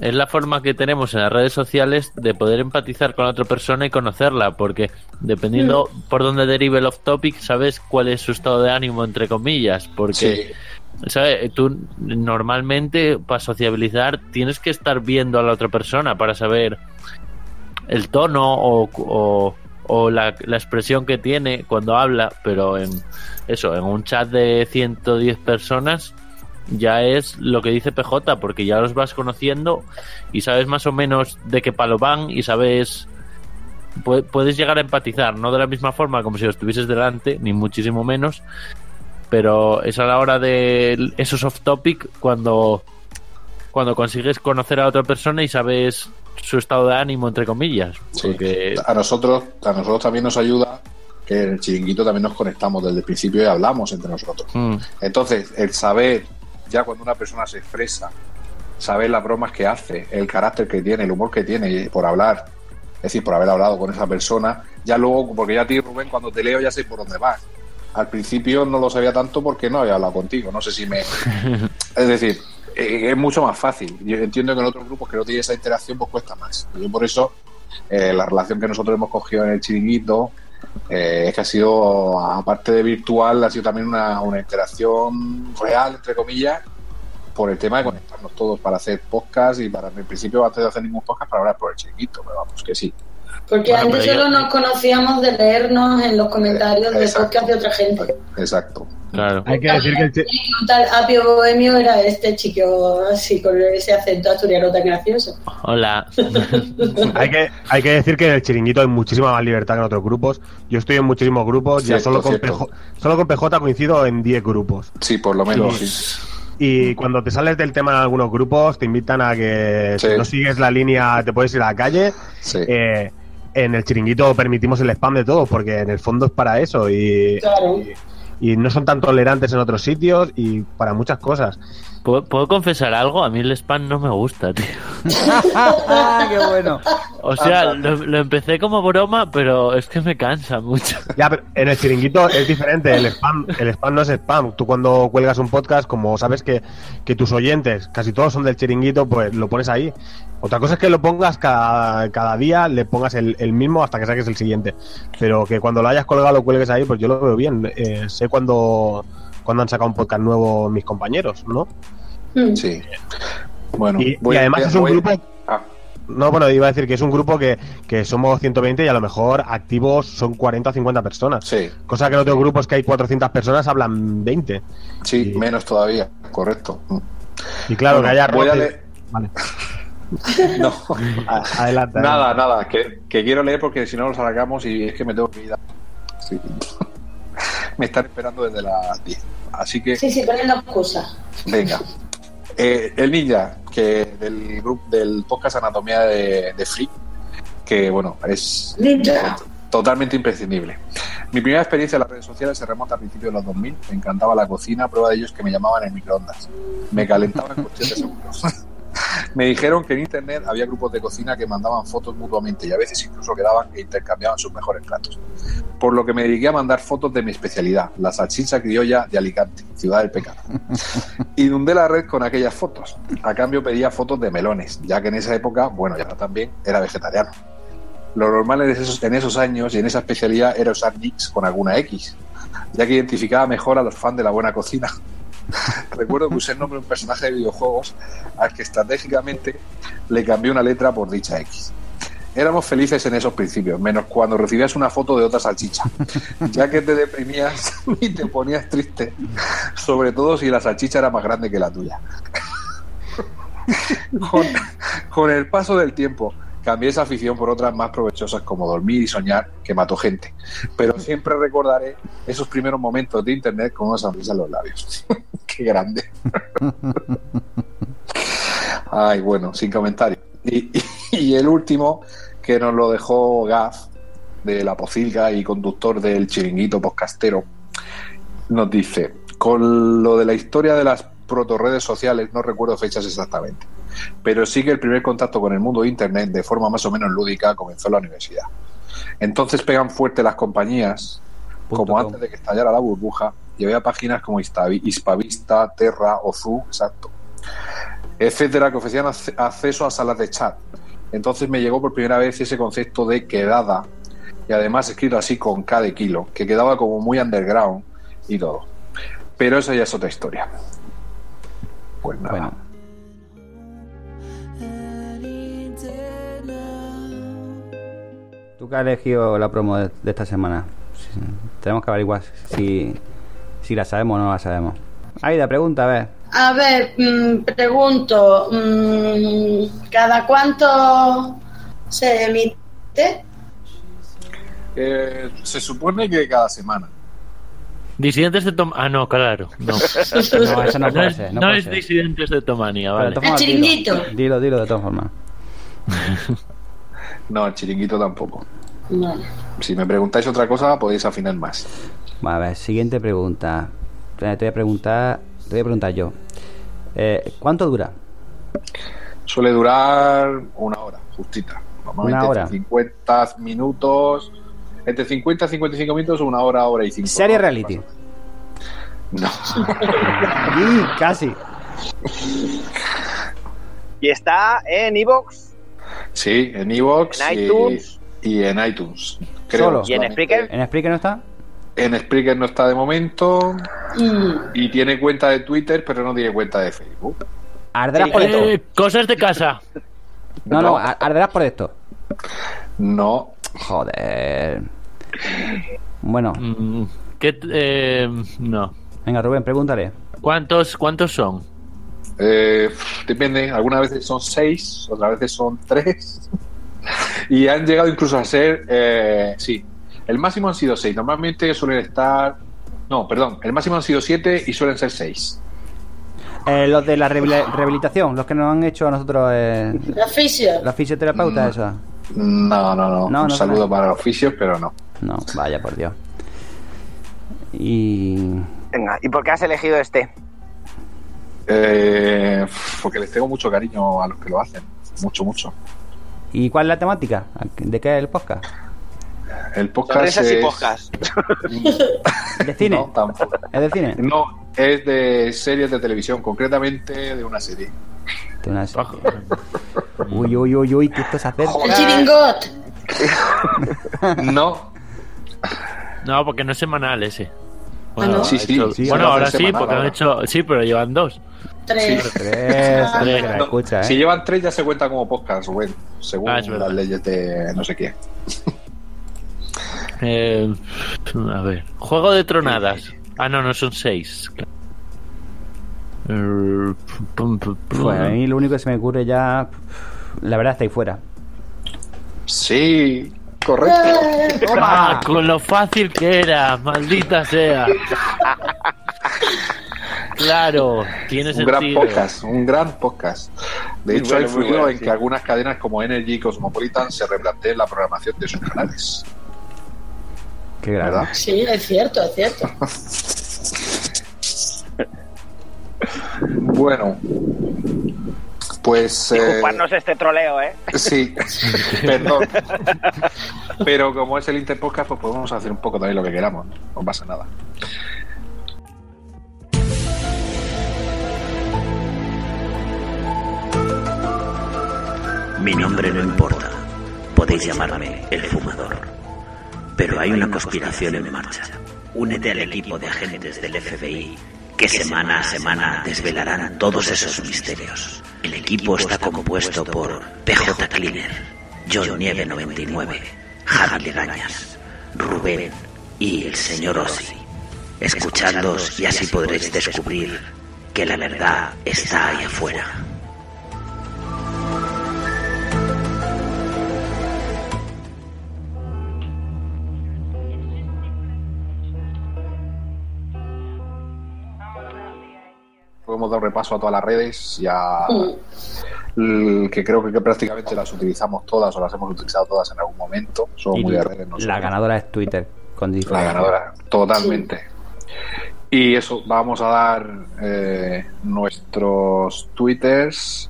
es la forma que tenemos en las redes sociales de poder empatizar con la otra persona y conocerla, porque dependiendo por dónde derive el off-topic, sabes cuál es su estado de ánimo, entre comillas, porque Sí. ¿sabes? Tú normalmente para sociabilizar tienes que estar viendo a la otra persona para saber el tono o, o- o la, la expresión que tiene cuando habla, pero en eso, en un chat de 110 personas ya es lo que dice PJ, porque ya los vas conociendo y sabes más o menos de qué palo van y sabes pu- puedes llegar a empatizar, no de la misma forma como si lo estuvieses delante, ni muchísimo menos, pero es a la hora de esos off topic cuando cuando consigues conocer a otra persona y sabes su estado de ánimo entre comillas, Sí. porque A nosotros, a nosotros también nos ayuda que en el chiringuito también nos conectamos desde el principio y hablamos entre nosotros. mm, Entonces, el saber, ya cuando una persona se expresa, saber las bromas que hace, el carácter que tiene, el humor que tiene por hablar, es decir, por haber hablado con esa persona, ya luego, porque ya a ti, Rubén, cuando te leo ya sé por dónde vas. Al principio no lo sabía tanto porque no había hablado contigo, no sé si me... es decir, eh, es mucho más fácil. Yo entiendo que en otros grupos que no tiene esa interacción, pues cuesta más. Yo por eso, eh, la relación que nosotros hemos cogido en el chiringuito, eh, es que ha sido, aparte de virtual, ha sido también una, una interacción real, entre comillas, por el tema de conectarnos todos para hacer podcast y para, en principio, antes de hacer ningún podcast, para hablar por el chiringuito, pero vamos, que sí. Porque Bueno, antes solo yo- nos conocíamos de leernos en los comentarios de Exacto. podcast de otra gente. Exacto. claro. Hay que decir que el tal Apio Bohemio era este chico así con ese acento asturiano tan gracioso. Hola. hay que hay que decir que en el chiringuito hay muchísima más libertad que en otros grupos. Yo estoy en muchísimos grupos, ya Cierto, solo con. PJ, solo con PJ coincido en 10 grupos. Sí, por lo menos, sí. Y cuando te sales del tema en algunos grupos, te invitan a que Sí. si no sigues la línea, te puedes ir a la calle. Sí. Eh, en el chiringuito permitimos el spam de todos, porque en el fondo es para eso. Y, Claro. y no son tan tolerantes en otros sitios y para muchas cosas. ¿Puedo, puedo confesar algo? A mí el spam no me gusta, tío. ¡Qué bueno! O sea, lo, lo empecé como broma, pero es que me cansa mucho. Ya, pero en el chiringuito es diferente. El spam, el spam no es spam. Tú cuando cuelgas un podcast, como sabes que, que tus oyentes, casi todos son del chiringuito, pues lo pones ahí. Otra cosa es que lo pongas cada, cada día, le pongas el, el mismo hasta que saques el siguiente. Pero que cuando lo hayas colgado lo cuelgues ahí, pues yo lo veo bien. Eh, sé cuando, cuando han sacado un podcast nuevo mis compañeros, ¿no? Mm. Sí. Bueno, Y, voy- y además es un voy- grupo Ah, No, bueno, iba a decir que es un grupo que, que somos 120 y a lo mejor activos son 40 o 50 personas. sí, Cosa que en otros grupos que hay 400 personas hablan 20. sí, Y- menos todavía, correcto. Y claro, Bueno, que haya voy a leer- Vale, No, adelante. nada, nada, que, que quiero leer porque si no los alargamos y es que me tengo que ir. a- Sí. Me están esperando desde las 10. Así que, Sí, sí, poniendo excusas. venga. Eh, el ninja, que del grupo del podcast Anatomía de, de Free, que bueno, es Ninja. totalmente imprescindible. Mi primera experiencia en las redes sociales se remonta a principios de los 2000. Me encantaba la cocina, prueba de ellos que me llamaban en microondas. Me calentaba en cuestión de segundos. Me dijeron que en internet había grupos de cocina que mandaban fotos mutuamente y a veces incluso quedaban e intercambiaban sus mejores platos. Por lo que me dediqué a mandar fotos de mi especialidad, la salchicha criolla de Alicante, ciudad del pecado. Inundé la red con aquellas fotos. A cambio pedía fotos de melones, ya que en esa época, bueno, ya también, era vegetariano. Lo normal en esos, en esos años y en esa especialidad era usar nicks con alguna X, ya que identificaba mejor a los fans de la buena cocina. Recuerdo que usé el nombre de un personaje de videojuegos al que estratégicamente le cambié una letra por dicha X. Éramos felices en esos principios, menos cuando recibías una foto de otra salchicha, ya que te deprimías y te ponías triste, sobre todo si la salchicha era más grande que la tuya. Con, con el paso del tiempo, cambié esa afición por otras más provechosas como dormir y soñar, que mató gente. Pero siempre recordaré esos primeros momentos de internet con una sonrisa en los labios. Qué grande. Ay, bueno, sin comentario. Y, y- y el último, que nos lo dejó Gaz, de la Pocilga y conductor del chiringuito podcastero, nos dice, con lo de la historia de las protorredes sociales, no recuerdo fechas exactamente, pero sí que el primer contacto con el mundo de Internet de forma más o menos lúdica comenzó en la universidad. Entonces pegan fuerte las compañías, Punto como com. antes de que estallara la burbuja, y había páginas como Hispavista, Terra, Ozu, exacto, etcétera, que ofrecían acce- acceso a salas de chat. Entonces me llegó por primera vez ese concepto de quedada, y además escrito así con K de kilo, que quedaba como muy underground y todo. Pero eso ya es otra historia. Pues nada. Bueno. ¿Tú qué has elegido la promo de, de esta semana? Sí, Tenemos que averiguar si, si la sabemos o no la sabemos. Aida, pregunta, a ver. A ver, mm, pregunto, mm, ¿cada cuánto se emite? Eh, se supone que cada semana. Disidentes de Tom... Ah, no, claro. No, No, eso no puede es, ser. No, no puede es ser. Disidentes de Tomania, vale. todas formas, El dilo. chiringuito. Dilo, dilo de todas formas. No, el chiringuito tampoco. Vale. Si me preguntáis otra cosa, podéis afinar más. Vale, a ver, siguiente pregunta. Te voy a preguntar, te voy a preguntar yo. Eh, ¿Cuánto dura? Suele durar una hora, justita. Normalmente Una hora. entre 50 minutos. Entre 50 y 55 minutos, una hora, hora y 5. Serie reality. No. Y casi. Y está en Evox Sí, en Evox En y- iTunes. Y, en iTunes. Solo. y en. Spreaker. ¿En Spreaker no está? En Spreaker no está de momento. Y tiene cuenta de Twitter, pero no tiene cuenta de Facebook. Arderás por esto. Eh, cosas de casa. No, no, ar- arderás por esto. No. Joder. Bueno, Mm, ¿qué eh, no. venga, Rubén, pregúntale. ¿Cuántos, ¿Cuántos son? Eh, depende, algunas veces son seis, otras veces son tres. y han llegado incluso a ser, eh, sí, el máximo han sido seis. Normalmente suelen estar, no, perdón, el máximo han sido siete y suelen ser seis. Eh, los de la rehabili- rehabilitación, los que nos han hecho a nosotros eh, La fisio. la fisioterapeuta Mm. esa. No, no, no. No, Un no saludo para los oficios, pero no. No, vaya por Dios. Y Venga, ¿y por qué has elegido este? Eh, porque les tengo mucho cariño a los que lo hacen. Mucho, mucho. ¿Y cuál es la temática? ¿De qué es el podcast? El podcast Sonrisas y es... podcast. ¿De cine? No, tampoco. ¿Es de cine? No, es de series de televisión, concretamente de una serie. De una serie. Uy, uy, uy, uy, que esto se hace. El chiringot. No, No, porque no es semanal ese. Ah, ¿no? Sí, sí, hecho- sí, bueno, ahora sí, porque han hecho. Sí, pero llevan dos. Tres. Tres, Ah. tres, No, escucha, Si ¿eh? llevan tres ya se cuenta como podcast, Rubén, según Ah, las leyes de no sé qué. Eh, a ver. Juego de tronadas. Ah, no, no son seis. Eh, pum. Pues a mí lo único que se me ocurre ya. La verdad está ahí fuera. Sí, correcto. Ah, con lo fácil que era, maldita sea. Claro, tiene Un gran podcast, un gran podcast. De Muy hecho, bueno, ha muy influido bueno, en sí. que algunas cadenas como Energy y Cosmopolitan se replanteen la programación de sus canales. Qué grave. ¿Verdad? Sí, es cierto, es cierto. Bueno, pues. eh, Disculpadnos este troleo, ¿eh? Sí, perdón. Pero como es el Interpodcast, pues podemos hacer un poco también lo que queramos, no, no pasa nada. Mi nombre no importa. Podéis llamarme el fumador. Pero hay una conspiración en marcha. Únete al equipo de agentes del FBI que semana a semana desvelarán todos esos misterios. El equipo está compuesto por PJ Cleaner, John Nieve 99, Javi Legañas, Rubén y el señor Ossi. Escuchadlos y así podréis descubrir que la verdad está ahí afuera. Podemos dar un repaso a todas las redes y a. l- que creo que, que prácticamente las utilizamos todas o las hemos utilizado todas en algún momento. Somos Y muy de redes nosotros. la ganadora es Twitter. Con La ganadora, totalmente. Y eso, vamos a dar eh, nuestros twitters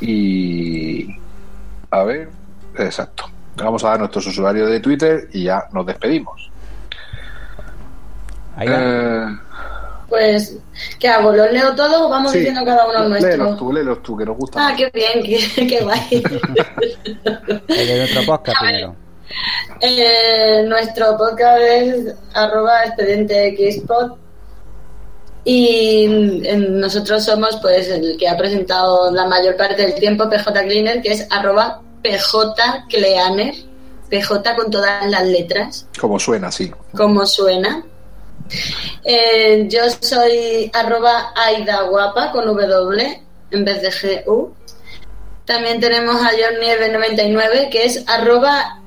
y... A ver, exacto. Vamos a dar nuestros usuarios de Twitter y ya nos despedimos. Ahí va. Eh, Pues, ¿qué hago? ¿Los leo todos o vamos sí, diciendo cada uno el Léelos nuestro? tú, léelos tú, que nos gusta. Ah, qué bien, qué, qué guay. El de nuestro podcast primero. Eh, nuestro podcast es arroba expediente xpod Y eh, nosotros somos pues el que ha presentado la mayor parte del tiempo PJ Cleaner, que es arroba PJ Cleaner, PJ con todas las letras, Como suena, sí. como suena. Eh, yo soy arroba Aida Guapa con W en vez de GU. También tenemos a John Nieve 99 que es arroba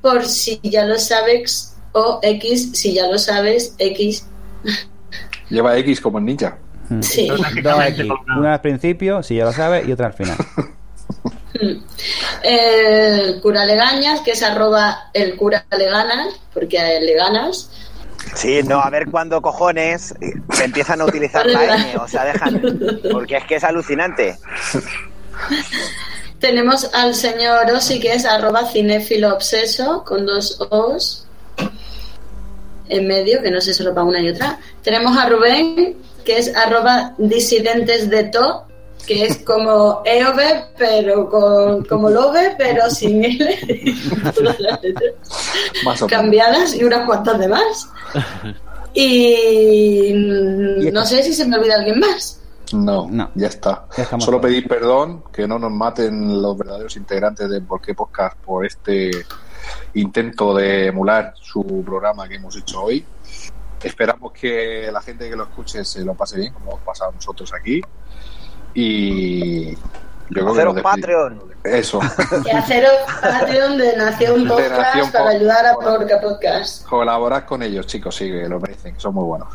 por si ya lo sabes o X si ya lo sabes X. Lleva X como en ninja. Sí. Dos aquí. Una al principio, si ya lo sabes, y otra al final. El cura Legañas que es arroba el cura Leganas porque a él le ganas. Sí, no, a ver cuándo cojones eh, se empiezan a utilizar la N, o sea, dejan. Porque es que es alucinante. Tenemos al señor Osi que es arroba cinéfilo obseso con dos O's en medio, que no sé solo para una y otra. Tenemos a Rubén que es arroba disidentes de to, que es como EOB, pero con, como Love, pero sin L. Todas las letras Más o menos. cambiadas y unas cuantas de más. Y no sé si se me olvida alguien más. No, ya está. Solo pedir perdón, que no nos maten los verdaderos integrantes de Por qué Podcast por este intento de emular su programa que hemos hecho hoy. Esperamos que la gente que lo escuche se lo pase bien, como hemos pasado nosotros aquí. Y yo creo que Hacer un. Patreon. Eso. Y haceros Patreon de Nación De Podcast Nación para ayudar a Porca Podcast. Colaborad con ellos, chicos, sí, que lo merecen, que son muy buenos.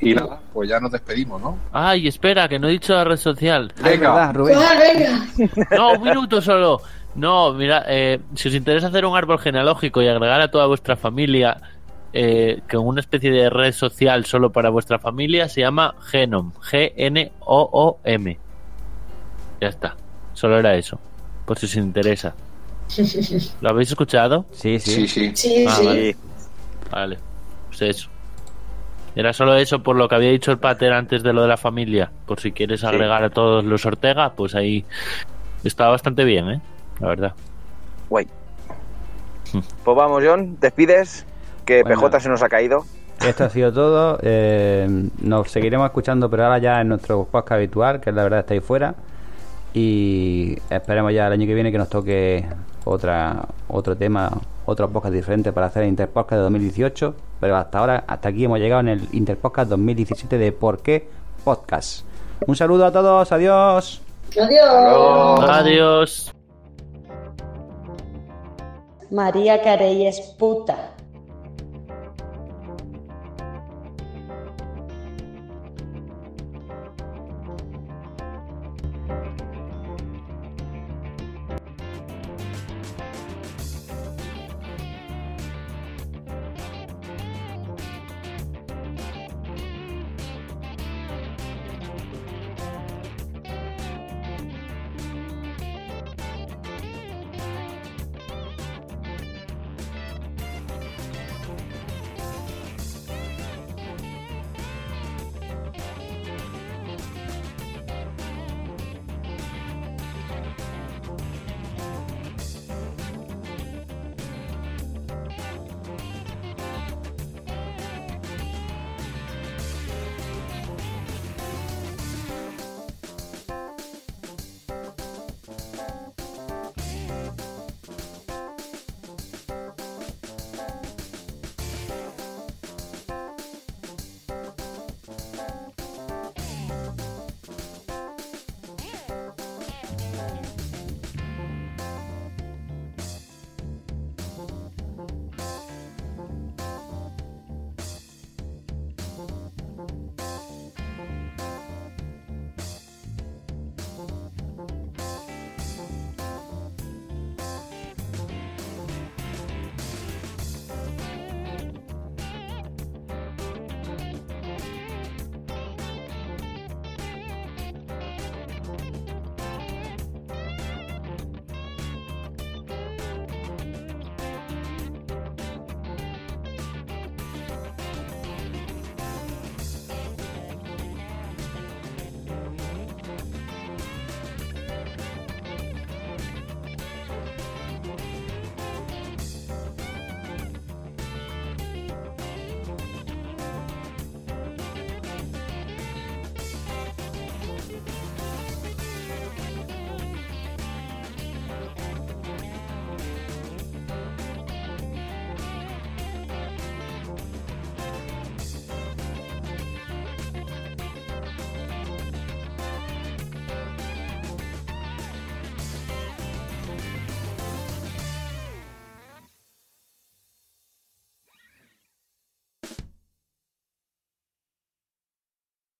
Y nada, pues ya nos despedimos, ¿no? Ay, espera, que no he dicho la red social. Venga. Ah, venga. No, un minuto solo. No, mira, eh, si os interesa hacer un árbol genealógico y agregar a toda vuestra familia eh, con una especie de red social solo para vuestra familia, se llama Genom. G-N-O-O-M. Ya está. Solo era eso. Por si os interesa. ¿Lo habéis escuchado? Sí, Sí, sí. Sí, Ah, sí. vale. Vale. Pues eso. Era solo eso por lo que había dicho el pater antes de lo de la familia. Por si quieres agregar a todos los Ortega, pues ahí está bastante bien, ¿eh? La verdad. Guay. Pues vamos, John, despides, que Bueno. PJ se nos ha caído. Esto ha sido todo. eh, nos seguiremos escuchando, pero ahora ya en nuestro podcast habitual, que es la verdad está ahí fuera. Y esperemos ya el año que viene que nos toque otra otro tema, otro podcast diferente para hacer el Interpodcast de 2018. Pero hasta ahora, hasta aquí hemos llegado en el Interpodcast 2017 de ¿Por qué Podcast? Un saludo a todos, adiós. Adiós. Adiós. María Carey es puta.